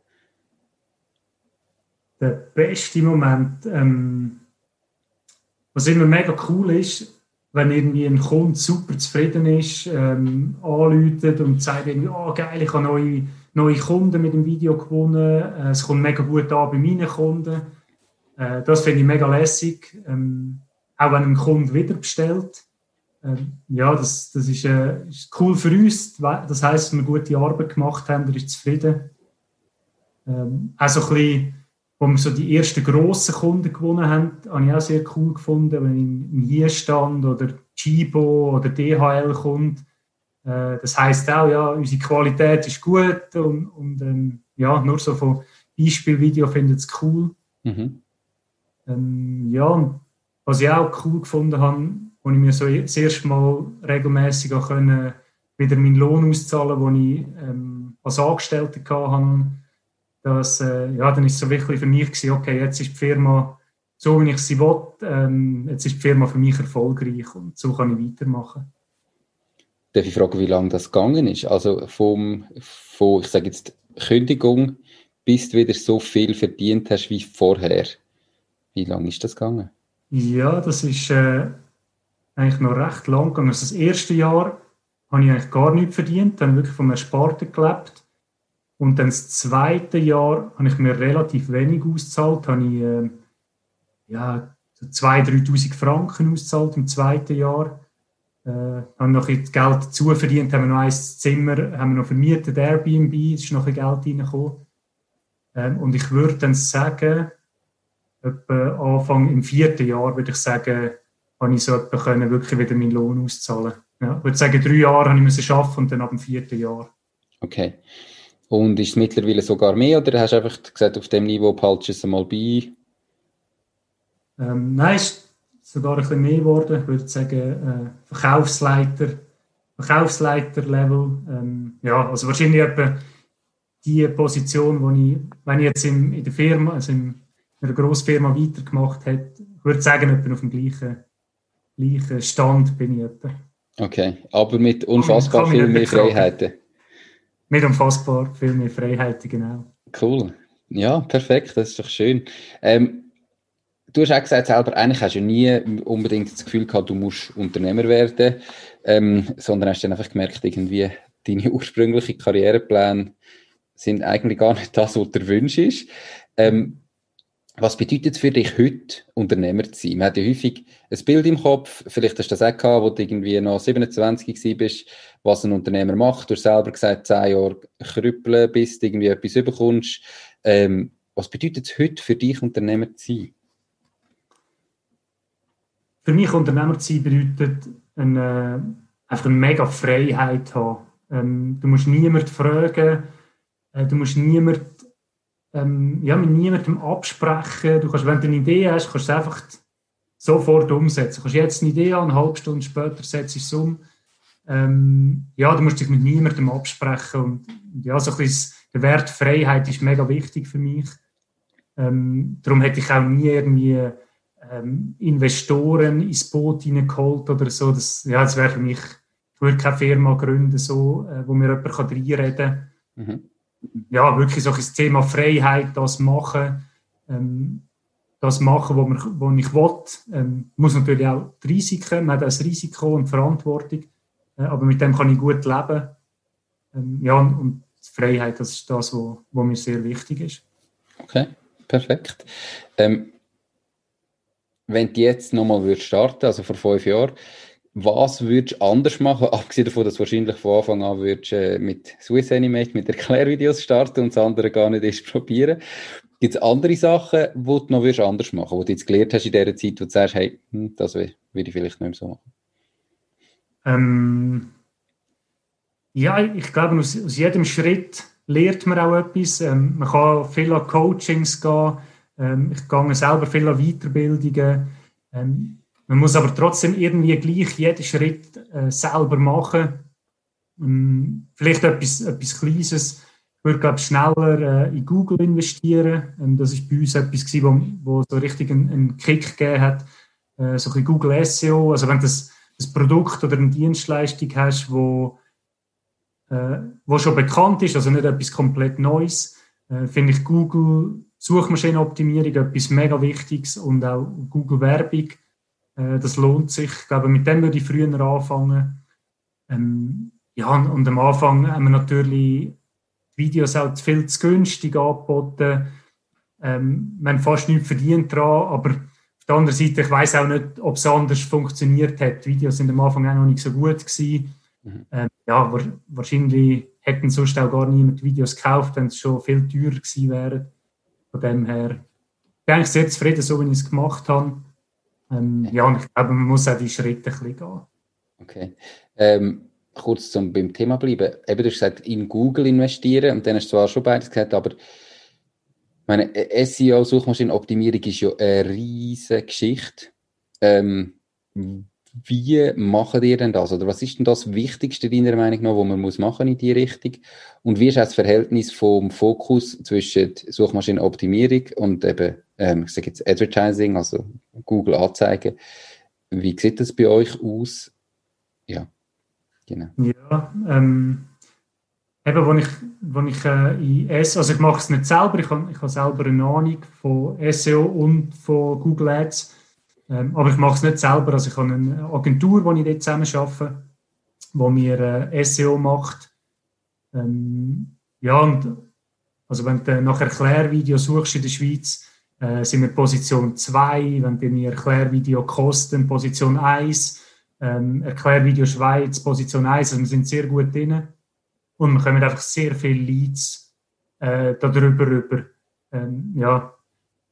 Der beste Moment, ähm, was immer mega cool ist, wenn irgendwie ein Kunde super zufrieden ist, ähm, anläutet und sagt irgendwie, oh geil, ich habe neue, neue Kunden mit dem Video gewonnen, äh, es kommt mega gut an bei meinen Kunden. Äh, das finde ich mega lässig. Ähm, auch wenn ein Kunde wieder bestellt. Ähm, ja, das, das ist, äh, ist, cool für uns. Das heisst, dass wir gute Arbeit gemacht haben, er ist zufrieden. Ähm, also ein bisschen, wo wir so die ersten grossen Kunden gewonnen haben, habe ich auch sehr cool gefunden, wenn ein Hierstand oder Chibo oder DHL kommt. Äh, das heisst auch, ja, unsere Qualität ist gut und, und ähm, ja, nur so von Beispielvideo findet es cool. Mhm. Ähm, ja, was ich auch cool gefunden habe, wo ich mir so das erste Mal regelmäßig auch können, wieder meinen Lohn auszahlen konnte, den ich ähm, als Angestellter hatte, dass, äh, ja, dann ist es so wirklich für mich gewesen, okay, jetzt ist die Firma so, wie ich sie will, ähm, jetzt ist die Firma für mich erfolgreich und so kann ich weitermachen. Darf ich fragen, wie lange das gegangen ist? Also vom, von, ich sage jetzt, Kündigung, bis du wieder so viel verdient hast wie vorher. Wie lange ist das gegangen? Ja, das ist äh, eigentlich noch recht lang gegangen. Also das erste Jahr habe ich eigentlich gar nichts verdient, dann wirklich vom Ersparten gelebt. Und dann das zweite Jahr habe ich mir relativ wenig ausgezahlt, habe ich äh, ja, so 2'000, 3'000 Franken ausgezahlt im zweiten Jahr. Äh, haben noch Geld dazu verdient, haben wir noch ein Zimmer haben wir noch vermietet, Airbnb, ist noch ein Geld reingekommen. Ähm, und ich würde dann sagen, etwa Anfang im vierten Jahr, würde ich sagen, habe ich so etwa können, wirklich wieder meinen Lohn auszahlen. Ja, ich würde sagen, drei Jahre habe ich arbeiten und dann ab dem vierten Jahr. Okay. Und ist es mittlerweile sogar mehr oder hast du einfach gesagt, auf dem Niveau behaltest du es einmal bei? Ähm, nein, es ist sogar ein bisschen mehr geworden. Ich würde sagen, äh, Verkaufsleiter, Verkaufsleiter-Level. Ähm, ja, also wahrscheinlich etwa die Position, wo ich, wenn ich jetzt in, in der Firma, also in einer Grossfirma weitergemacht habe, ich würde sagen, etwa auf dem gleichen, gleichen Stand bin ich etwa. Okay, aber mit unfassbar viel mehr Freiheiten. Mit unfassbar viel mehr Freiheiten, genau. Cool. Ja, perfekt, das ist doch schön. Ähm, du hast auch gesagt selber, eigentlich hast du nie unbedingt das Gefühl gehabt, du musst Unternehmer werden, ähm, sondern hast dann einfach gemerkt, irgendwie deine ursprünglichen Karrierepläne sind eigentlich gar nicht das, was der Wunsch ist. Ähm, was bedeutet es für dich heute, Unternehmer zu sein? Man hat ja häufig ein Bild im Kopf, vielleicht hast du das auch gehabt, wo du irgendwie noch 27 bist, was ein Unternehmer macht. Du hast selber gesagt, 10 Jahre krüppeln, bis du irgendwie etwas überkommst. Ähm, was bedeutet es heute für dich, Unternehmer zu sein? Für mich, Unternehmer zu sein, bedeutet eine, einfach eine mega Freiheit haben. Ähm, du musst niemanden fragen, äh, du musst niemanden ähm, ja, mit niemandem absprechen. Du kannst, wenn du eine Idee hast, kannst du es einfach sofort umsetzen. Du kannst jetzt eine Idee haben, eine halbe Stunde später setzt es um. Ähm, ja, du musst dich mit niemandem absprechen. Und, ja, so ein bisschen der Wert Freiheit ist mega wichtig für mich. Ähm, darum hätte ich auch nie irgendwie ähm, Investoren ins Boot hineingeholt oder so. Das, ja, das wäre für mich, ich würde keine Firma gründen, so, äh, wo mir jemand reinreden kann. Mhm ja, wirklich so das Thema Freiheit, das machen, ähm, das machen, was man, wo ich will. Ähm, muss natürlich auch die Risiken, man hat auch das Risiko und Verantwortung, aber mit dem kann ich gut leben. Ähm, ja, und, Freiheit, das ist das, was mir sehr wichtig ist. Okay, perfekt. Ähm, wenn du jetzt nochmal starten also vor fünf Jahren, was würdest du anders machen, abgesehen davon, dass du wahrscheinlich von Anfang an würdest, äh, mit Swiss Animate, mit Erklärvideos starten und das andere gar nicht erst probieren? Gibt es andere Sachen, die du noch anders machen würdest, die du jetzt gelernt hast in dieser Zeit, wo du sagst, hey, hm, das würde ich vielleicht nicht mehr so machen? Ähm, ja, ich glaube, aus, aus jedem Schritt lernt man auch etwas. Ähm, man kann viel an Coachings gehen. Ähm, ich gehe selber viel an Weiterbildungen. Ähm, man muss aber trotzdem irgendwie gleich jeden Schritt äh, selber machen. Ähm, vielleicht etwas, etwas Kleines. Ich würde, glaube schneller äh, in Google investieren. Ähm, das ist bei uns etwas gewesen, wo, wo so richtig einen, einen Kick gegeben hat. Äh, so ein Google SEO. Also wenn das, das Produkt oder eine Dienstleistung hast, wo, äh, wo schon bekannt ist, also nicht etwas komplett Neues, äh, finde ich Google Suchmaschinenoptimierung etwas mega Wichtiges und auch Google Werbung. Äh, das lohnt sich. Ich glaube, mit dem würde ich früher anfangen. Ähm, ja, und am Anfang haben wir natürlich Videos auch viel zu günstig angeboten. Ähm, wir haben fast nichts verdient daran, aber der anderen Seite, ich weiß auch nicht, ob es anders funktioniert hat. Die Videos sind am Anfang auch noch nicht so gut gewesen. Mhm. Ähm, ja, wahrscheinlich hätten sonst auch gar niemand Videos gekauft, wenn es schon viel teurer gewesen wäre. Von dem her bin ich sehr zufrieden, so wie ich es gemacht habe. Ähm, ja, und ich glaube, man muss auch die Schritte ein bisschen gehen. Okay. Ähm, kurz zum beim Thema bleiben. Eben, du hast gesagt, in Google investieren und dann hast du zwar schon beides gesagt, aber meine SEO, Suchmaschinenoptimierung ist ja eine riesige Geschichte. Ähm, wie machen ihr denn das? Oder was ist denn das Wichtigste deiner Meinung nach, was man muss machen in die Richtung? Und wie ist das Verhältnis vom Fokus zwischen Suchmaschinenoptimierung und eben, ähm, ich sage jetzt Advertising, also Google Anzeigen? Wie sieht das bei euch aus? Ja, genau. Ja, ähm, eben, wenn ich, wenn ich äh, in S, also ich mache es nicht selber, ich habe, ich habe selber eine Ahnung von SEO und von Google Ads ähm, aber ich mache es nicht selber. Also ich habe eine Agentur, wo ich dort zusammen arbeite, wo mir äh, SEO macht. Ähm, ja, und also wenn du nach Erklärvideo suchst in der Schweiz, äh, sind wir Position 2. Wenn du mir Erklärvideo kosten, Position 1. Ähm, Erklärvideo Schweiz, Position 1. Also wir sind sehr gut drin. Und wir kommen einfach sehr viele Leads äh, darüber über. Ähm, ja,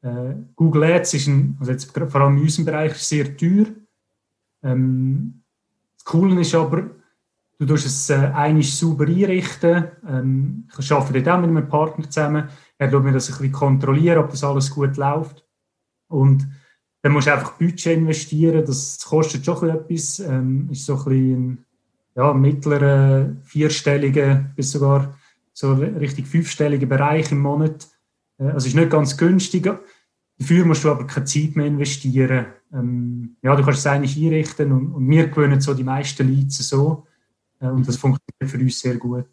äh, Google Ads ist ein, also jetzt vor allem in unserem Bereich sehr teuer. Ähm, das Coole ist aber, du tust es äh, eigentlich sauber einrichten. Ähm, ich arbeite dort auch mit einem Partner zusammen. Er schaut mir das ein bisschen kontrollieren, ob das alles gut läuft. Und dann musst du einfach Budget investieren. Das kostet schon etwas. Ähm, ist so ein bisschen ja, mittlerer, vierstelliger bis sogar so richtig fünfstelliger Bereich im Monat. Äh, also ist nicht ganz günstig. Dafür musst du aber keine Zeit mehr investieren. Ähm, ja, du kannst es eigentlich einrichten und, und wir gewöhnen so die meisten Leads so. Äh, und das funktioniert für uns sehr gut.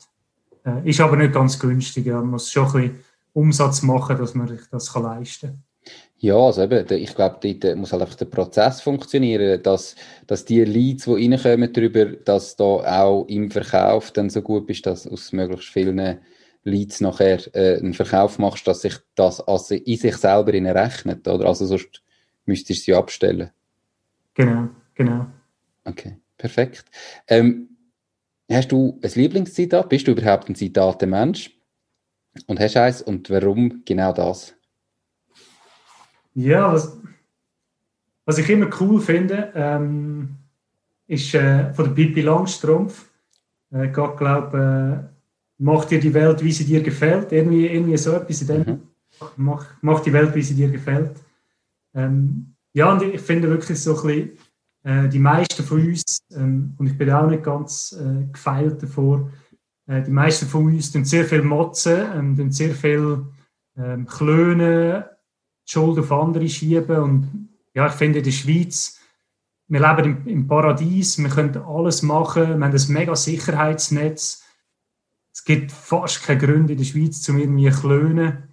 Äh, ist aber nicht ganz günstig. Ja. Man muss schon ein bisschen Umsatz machen, dass man sich das kann leisten kann. Ja, also eben, ich glaube, dort muss halt einfach der Prozess funktionieren, dass, dass die Leads, die reinkommen darüber, dass da auch im Verkauf dann so gut bist, dass aus möglichst vielen Leads nachher äh, einen Verkauf machst, dass sich das also in sich selber rechnet, oder? Also sonst müsstest du sie abstellen. Genau, genau. Okay, perfekt. Ähm, hast du ein Lieblingszitat? Bist du überhaupt ein Zitatemensch? Und hast du eins und warum genau das? Ja, was, was ich immer cool finde, ähm, ist äh, von der Pippi Langstrumpf. Äh, ich glaube, äh, mach dir die Welt, wie sie dir gefällt. Irgendwie, irgendwie so etwas in dem. Mhm. Mach, mach die Welt, wie sie dir gefällt. Ähm, ja, und ich finde wirklich so ein bisschen, äh, die meisten von uns, ähm, und ich bin auch nicht ganz äh, gefeilt davor, äh, die meisten von uns tun sehr viel motzen, ähm, sehr viel ähm, klönen, die Schuld auf andere schieben. Und ja, ich finde in der Schweiz, wir leben im, im Paradies, wir können alles machen, wir haben ein mega Sicherheitsnetz es gibt fast keine Gründe in der Schweiz, um irgendwie zu klönen.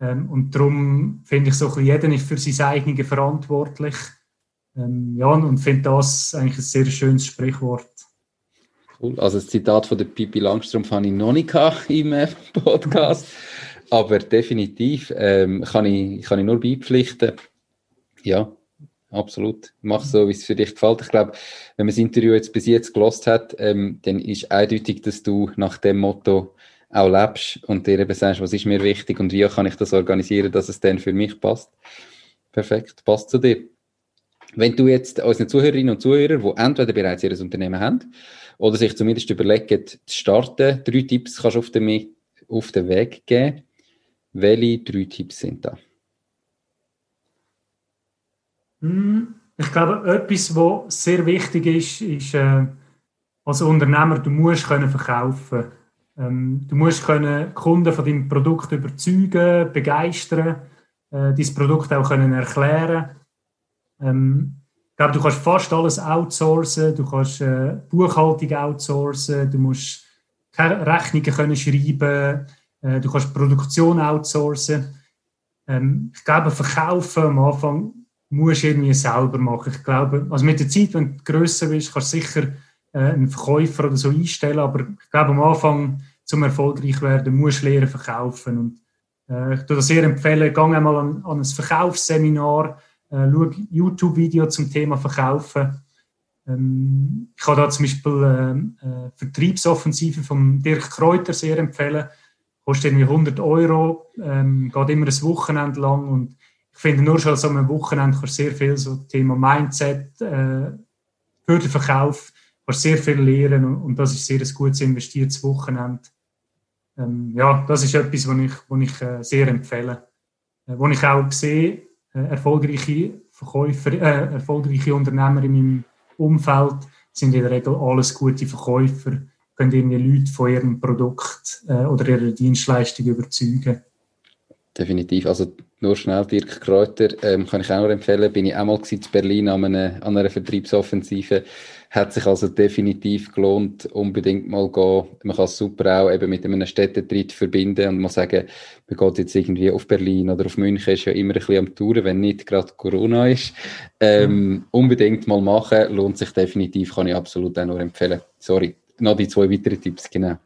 Ähm, und darum finde ich so ein bisschen, jeder ist für sein eigenes verantwortlich. Ähm, ja, und finde das eigentlich ein sehr schönes Sprichwort. Cool. Also das Zitat von der Pipi Langstrumpf habe ich noch nicht im äh, Podcast, aber definitiv ähm, kann, ich, kann ich nur beipflichten. Ja, absolut. Mach so, wie es für dich gefällt. Ich glaube, wenn man das Interview jetzt bis jetzt gelost hat, ähm, dann ist eindeutig, dass du nach dem Motto auch lebst und dir eben sagst, was ist mir wichtig und wie kann ich das organisieren, dass es dann für mich passt. Perfekt, passt zu dir. Wenn du jetzt unseren Zuhörerinnen und Zuhörer, die entweder bereits ihr Unternehmen haben oder sich zumindest überlegen, zu starten, drei Tipps kannst du auf den, auf den Weg geben. Welche drei Tipps sind da? Hm, ich glaube, etwas, was sehr wichtig ist, ist, äh, als Unternehmer, du musst können verkaufen. Ähm, du musst können Kunden von deinem Produkt überzeugen, begeistern, äh, dein Produkt auch können erklären. Ähm, ich glaube, du kannst fast alles outsourcen, du kannst äh, Buchhaltung outsourcen, du musst Rechnungen können schreiben, äh, du kannst Produktion outsourcen. Ähm, ich glaube, verkaufen am Anfang musst du irgendwie selber machen. Ich glaube, also mit der Zeit, wenn du grösser bist, kannst du sicher äh, einen Verkäufer oder so einstellen, aber ich glaube, am Anfang zum erfolgreich werden, musst du lernen verkaufen. Und äh, ich würde das sehr empfehlen, geh einmal an, an ein Verkaufsseminar, äh, schau YouTube-Video zum Thema Verkaufen. Ähm, ich kann da zum Beispiel äh, äh, Vertriebsoffensive von Dirk Kräuter sehr empfehlen. Kostet irgendwie 100 Euro, ähm, geht immer ein Wochenende lang und ich finde, nur schon so einem Wochenende kannst sehr viel so Thema Mindset äh, für den Verkauf kannst sehr viel lernen und, und das ist sehr ein gutes investiertes Wochenende. Ähm, ja, das ist etwas, was ich, was ich äh, sehr empfehle. Äh, wo ich auch sehe, äh, erfolgreiche Verkäufer, äh, erfolgreiche Unternehmer in meinem Umfeld sind in der Regel alles gute Verkäufer, können irgendwie Leute von ihrem Produkt äh, oder ihrer Dienstleistung überzeugen. Definitiv. Also nur schnell, Dirk Kräuter, ähm, kann ich auch noch empfehlen. Bin ich auch mal in Berlin an einer, an einer Vertriebsoffensive. Hat sich also definitiv gelohnt, unbedingt mal gehen. Man kann es super auch eben mit einem Städtetritt verbinden und mal sagen, man geht jetzt irgendwie auf Berlin oder auf München, ist ja immer ein bisschen am Touren, wenn nicht gerade Corona ist. Ähm, mhm. Unbedingt mal machen, lohnt sich definitiv, kann ich absolut auch nur empfehlen. Sorry, noch die zwei weiteren Tipps, genau.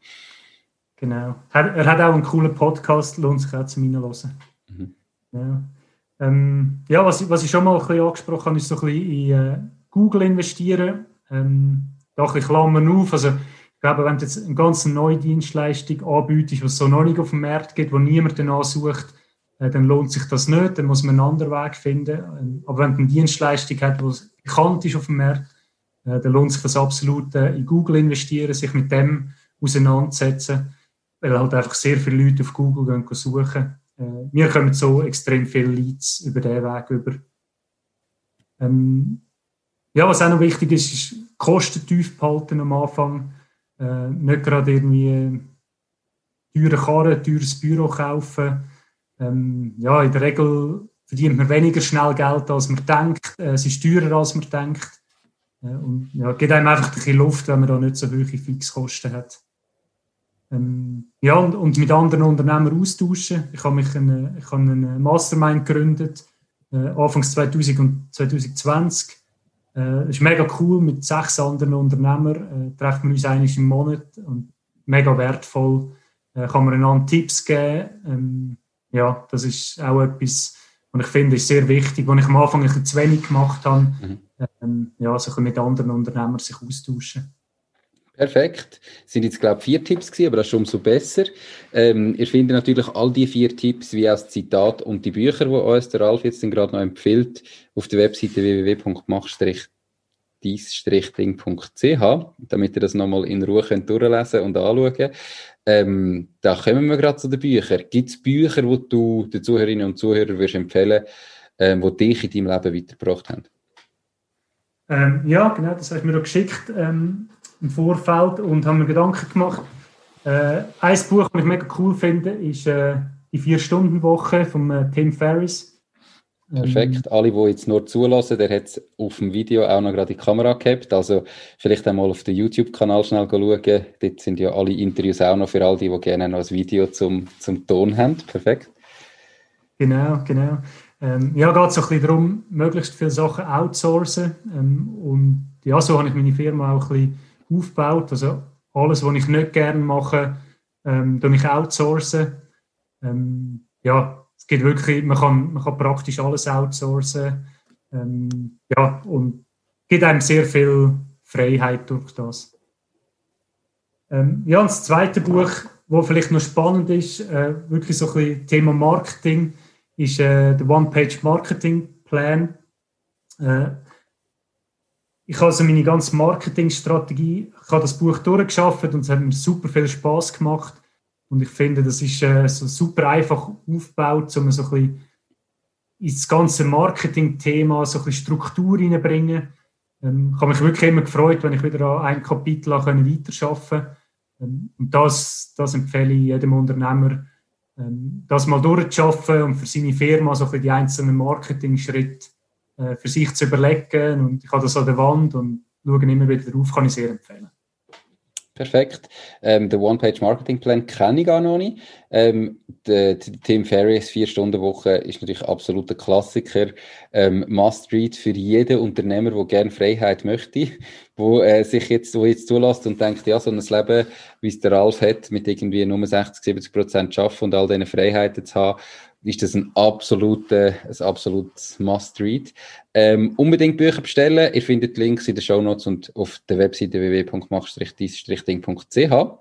Genau. Er, hat auch einen coolen Podcast, lohnt sich auch zu mir hören. Mhm. Ja, ähm, ja was, was ich schon mal ein bisschen angesprochen habe, ist so ein bisschen in äh, Google investieren. Ähm, da ein bisschen Klammern auf. Also, ich glaube, wenn du jetzt eine ganz neue Dienstleistung anbietest, was es so noch nicht auf dem Markt gibt, wo niemand danach sucht, äh, dann lohnt sich das nicht. Dann muss man einen anderen Weg finden. Ähm, aber wenn du eine Dienstleistung hast, die bekannt ist auf dem Markt, äh, dann lohnt sich das absolut äh, in Google investieren, sich mit dem auseinandersetzen, weil halt einfach sehr viele Leute auf Google gehen suchen äh, wir kommen so extrem viele Leads über diesen Weg über. Ähm, ja, was auch noch wichtig ist, ist Kosten tief behalten am Anfang. Äh, nicht gerade irgendwie teure Karren, teures Büro kaufen. Ähm, ja, in der Regel verdient man weniger schnell Geld, als man denkt. Äh, es ist teurer, als man denkt. Äh, und ja, gibt einem einfach ein bisschen Luft, wenn man da nicht so hohe Fixkosten hat. Ähm, ja, und, und, mit anderen Unternehmern austauschen. Ich habe mich eine, ich habe einen Mastermind gegründet, äh, Anfangs 2000 und 2020. Äh, ist mega cool, mit sechs anderen Unternehmern äh, treffen wir uns eigentlich im Monat und mega wertvoll. Äh, kann man einander Tipps geben. Ähm, ja, das ist auch etwas, was ich finde, ist sehr wichtig, was ich am Anfang ein bisschen zu wenig gemacht habe. Mhm. Ähm, ja, so mit anderen Unternehmern sich austauschen. Perfekt. Das sind jetzt, glaube ich, vier Tipps gewesen, aber das ist umso besser. Ähm, ihr findet natürlich all die vier Tipps, wie auch das Zitat und die Bücher, die uns der Ralf jetzt gerade noch empfiehlt, auf der Webseite www.mach-ding.ch, damit ihr das nochmal in Ruhe könnt durchlesen und anschauen ähm, Da kommen wir gerade zu den Büchern. Gibt es Bücher, die du den Zuhörerinnen und Zuhörern würdest empfehlen ähm, die dich in deinem Leben weitergebracht haben? Ähm, ja, genau, das hast du mir auch geschickt. Ähm, im Vorfeld und haben mir Gedanken gemacht. Äh, ein Buch, das ich mega cool finde, ist äh, die Vier-Stunden-Woche von äh, Tim Ferriss. Perfekt. Ähm, Alle, die jetzt nur zulassen, der hat auf dem Video auch noch gerade die Kamera gehabt. Also vielleicht einmal auf den YouTube-Kanal schnell schauen. Dort sind ja alle Interviews auch noch für all die, die gerne noch ein Video zum, zum Ton haben. Perfekt. Genau, genau. Ähm, ja, geht so ein bisschen darum, möglichst viele Sachen outsourcen. Ähm, und ja, so habe ich meine Firma auch ein bisschen aufgebaut. Also alles, was ich nicht gerne mache, ähm, ich outsourcen. Ähm, ja, es geht wirklich, man kann, man kann praktisch alles outsourcen. Ähm, ja, und gibt einem sehr viel Freiheit durch das. Ähm, ja, und das zweite Buch, wo vielleicht noch spannend ist, äh, wirklich so ein bisschen Thema Marketing, ist äh, der One-Page Marketing Plan. Äh, ich habe also meine ganze Marketingstrategie, ich habe das Buch durchgeschafft und es hat mir super viel Spaß gemacht. Und ich finde, das ist äh, so super einfach aufgebaut, um so ein bisschen ins ganze Marketing-Thema so ein bisschen Struktur reinbringen. Ähm, ich habe mich wirklich immer gefreut, wenn ich wieder an einem Kapitel weiterarbeiten konnte. Ähm, und das, das empfehle ich jedem Unternehmer, das mal durchzuschaffen und für seine Firma so für die einzelnen Marketing-Schritte äh, für sich zu überlegen. Und ich habe das an der Wand und schaue immer wieder drauf, kann ich sehr empfehlen. Perfekt. Ähm, den One-Page-Marketing-Plan kenne ich gar noch nicht. Ähm, der, der Tim Ferriss Vier-Stunden-Woche ist natürlich absoluter Klassiker. Ähm, Must-Read für jeden Unternehmer, der gerne Freiheit möchte, wo äh, sich jetzt, wo jetzt zulässt und denkt, ja, so ein Leben, wie es der Ralf hat, mit irgendwie nur 60, 70 Prozent arbeiten und all diese Freiheiten zu haben, ist das ein absoluter, ein absolutes Must-Read. Ähm, unbedingt Bücher bestellen. Ihr findet Links in den Show Notes und auf der Webseite www.mach-dies-ding.ch.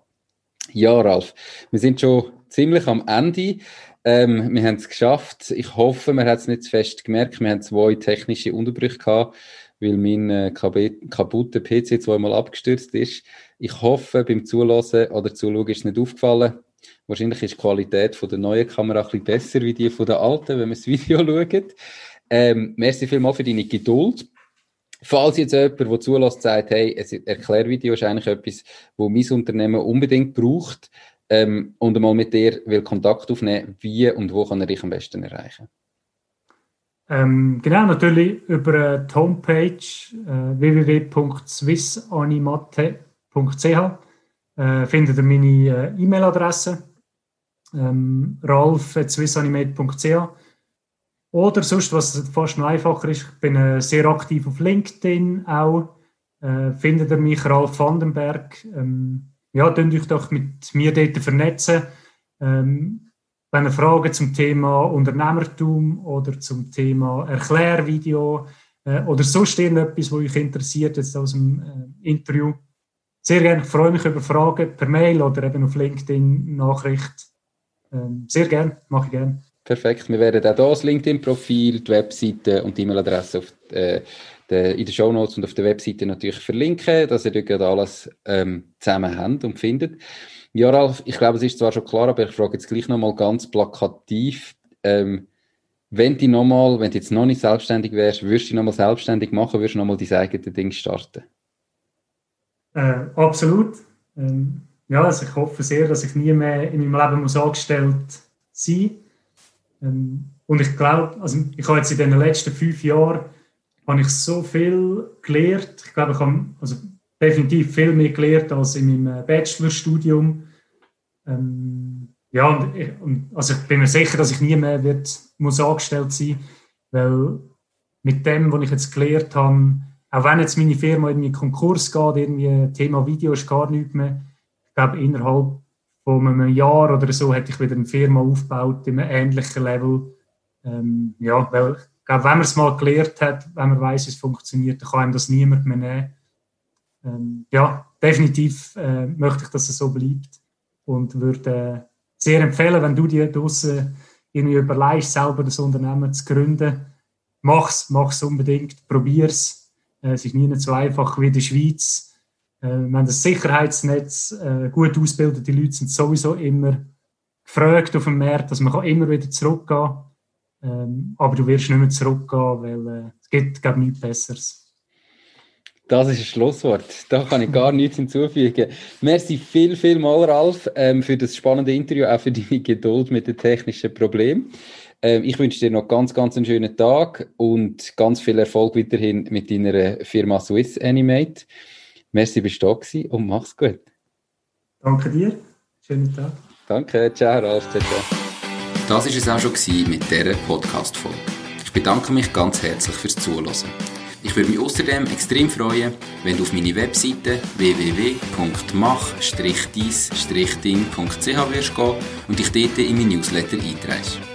Ja, Ralf, wir sind schon ziemlich am Ende. Ähm, wir haben es geschafft. Ich hoffe, man hat es nicht zu fest gemerkt. Wir haben zwei technische Unterbrüche gehabt, weil mein äh, kaputter PC zweimal abgestürzt ist. Ich hoffe, beim Zulassen oder Zuschauen ist es nicht aufgefallen. Wahrscheinlich ist die Qualität von der neuen Kamera ein bisschen besser wie die von der alten, wenn man das Video schaut. Ähm, merci vielmals für deine Geduld. Falls jetzt jemand, der zulässt, sagt, hey, ein Erklärvideo ist eigentlich etwas, wo mein Unternehmen unbedingt braucht, ähm, und einmal mit dir will Kontakt aufnehmen, wie und wo kann er dich am besten erreichen? Ähm, genau, natürlich über die Homepage äh, www.swissanimate.ch äh, findet ihr meine äh, E-Mail-Adresse ähm, ralf.swissanimate.ch oder sonst, was fast noch einfacher ist, ich bin äh, sehr aktiv auf LinkedIn auch, äh, findet ihr mich, Ralf Vandenberg. Ähm, ja, könnt euch doch mit mir dort vernetzen. Ähm, wenn ihr Fragen zum Thema Unternehmertum oder zum Thema Erklärvideo äh, oder sonst irgendetwas, was euch interessiert jetzt aus dem äh, Interview, sehr gerne. Ich freue mich über Fragen per Mail oder eben auf LinkedIn Nachricht. Ähm, sehr gerne, mache ich gerne. Perfekt. Wir werden auch das LinkedIn-Profil, die Webseite und die E-Mail-Adresse äh, in den Show Notes und auf der Webseite natürlich verlinken, dass ihr dort alles ähm, zusammen habt und findet. Ja, Ralf, ich glaube, es ist zwar schon klar, aber ich frage jetzt gleich nochmal ganz plakativ. Ähm, wenn du nochmal, wenn du jetzt noch nicht selbstständig wärst, würdest du nochmal selbstständig machen, würdest du nochmal dein eigenes Ding starten? Äh, absolut. Ähm, ja, also ich hoffe sehr, dass ich nie mehr in meinem Leben muss angestellt sein ähm, Und ich glaube, also ich habe jetzt in den letzten fünf Jahren habe ich so viel gelernt. Ich glaube, ich habe also definitiv viel mehr gelernt als in meinem äh, Bachelorstudium. Ähm, ja, und, und, also ich bin mir sicher, dass ich nie mehr wird, muss angestellt sein weil mit dem, was ich jetzt gelernt habe, auch wenn jetzt meine Firma in Konkurs geht, irgendwie Thema Video ist gar nichts mehr, ich glaube, innerhalb von einem Jahr oder so hätte ich wieder eine Firma aufgebaut in einem ähnlichen Level. Ähm, ja, weil ich glaube, wenn man es mal gelernt hat, wenn man weiß, es funktioniert, dann kann einem das niemand mehr nehmen. Ähm, ja, definitiv äh, möchte ich, dass es so bleibt und würde äh, sehr empfehlen, wenn du dir draußen irgendwie überlegst, selber das Unternehmen zu gründen, mach's, mach's unbedingt, probier's. Äh, es ist nie so einfach wie in der Schweiz äh, wir haben das Sicherheitsnetz, äh, gut ausgebildete Leute sind sowieso immer gefragt auf dem Markt, dass man immer wieder zurückgehen kann. Ähm, aber du wirst nicht mehr zurückgehen, weil es gibt, glaube nichts Besseres. Das ist ein Schlusswort. Da kann ich gar nichts hinzufügen. Merci viel, viel mal, Ralf, ähm, für das spannende Interview, auch für deine Geduld mit den technischen Problemen. Ähm, ich wünsche dir noch ganz, ganz einen schönen Tag und ganz viel Erfolg weiterhin mit deiner Firma Swiss Animate. Merci, bist du da und mach's gut. Danke dir. Schönen Tag. Danke. Ciao, Ralf. Ciao, ciao. Das war es auch schon mit dieser Podcast-Folge. Ich bedanke mich ganz herzlich fürs Zuhören. Ich würde mich außerdem extrem freuen, wenn du auf meine Webseite www.mach-dies-ding.ch wirst gehen und dich dort in mein Newsletter einträgst.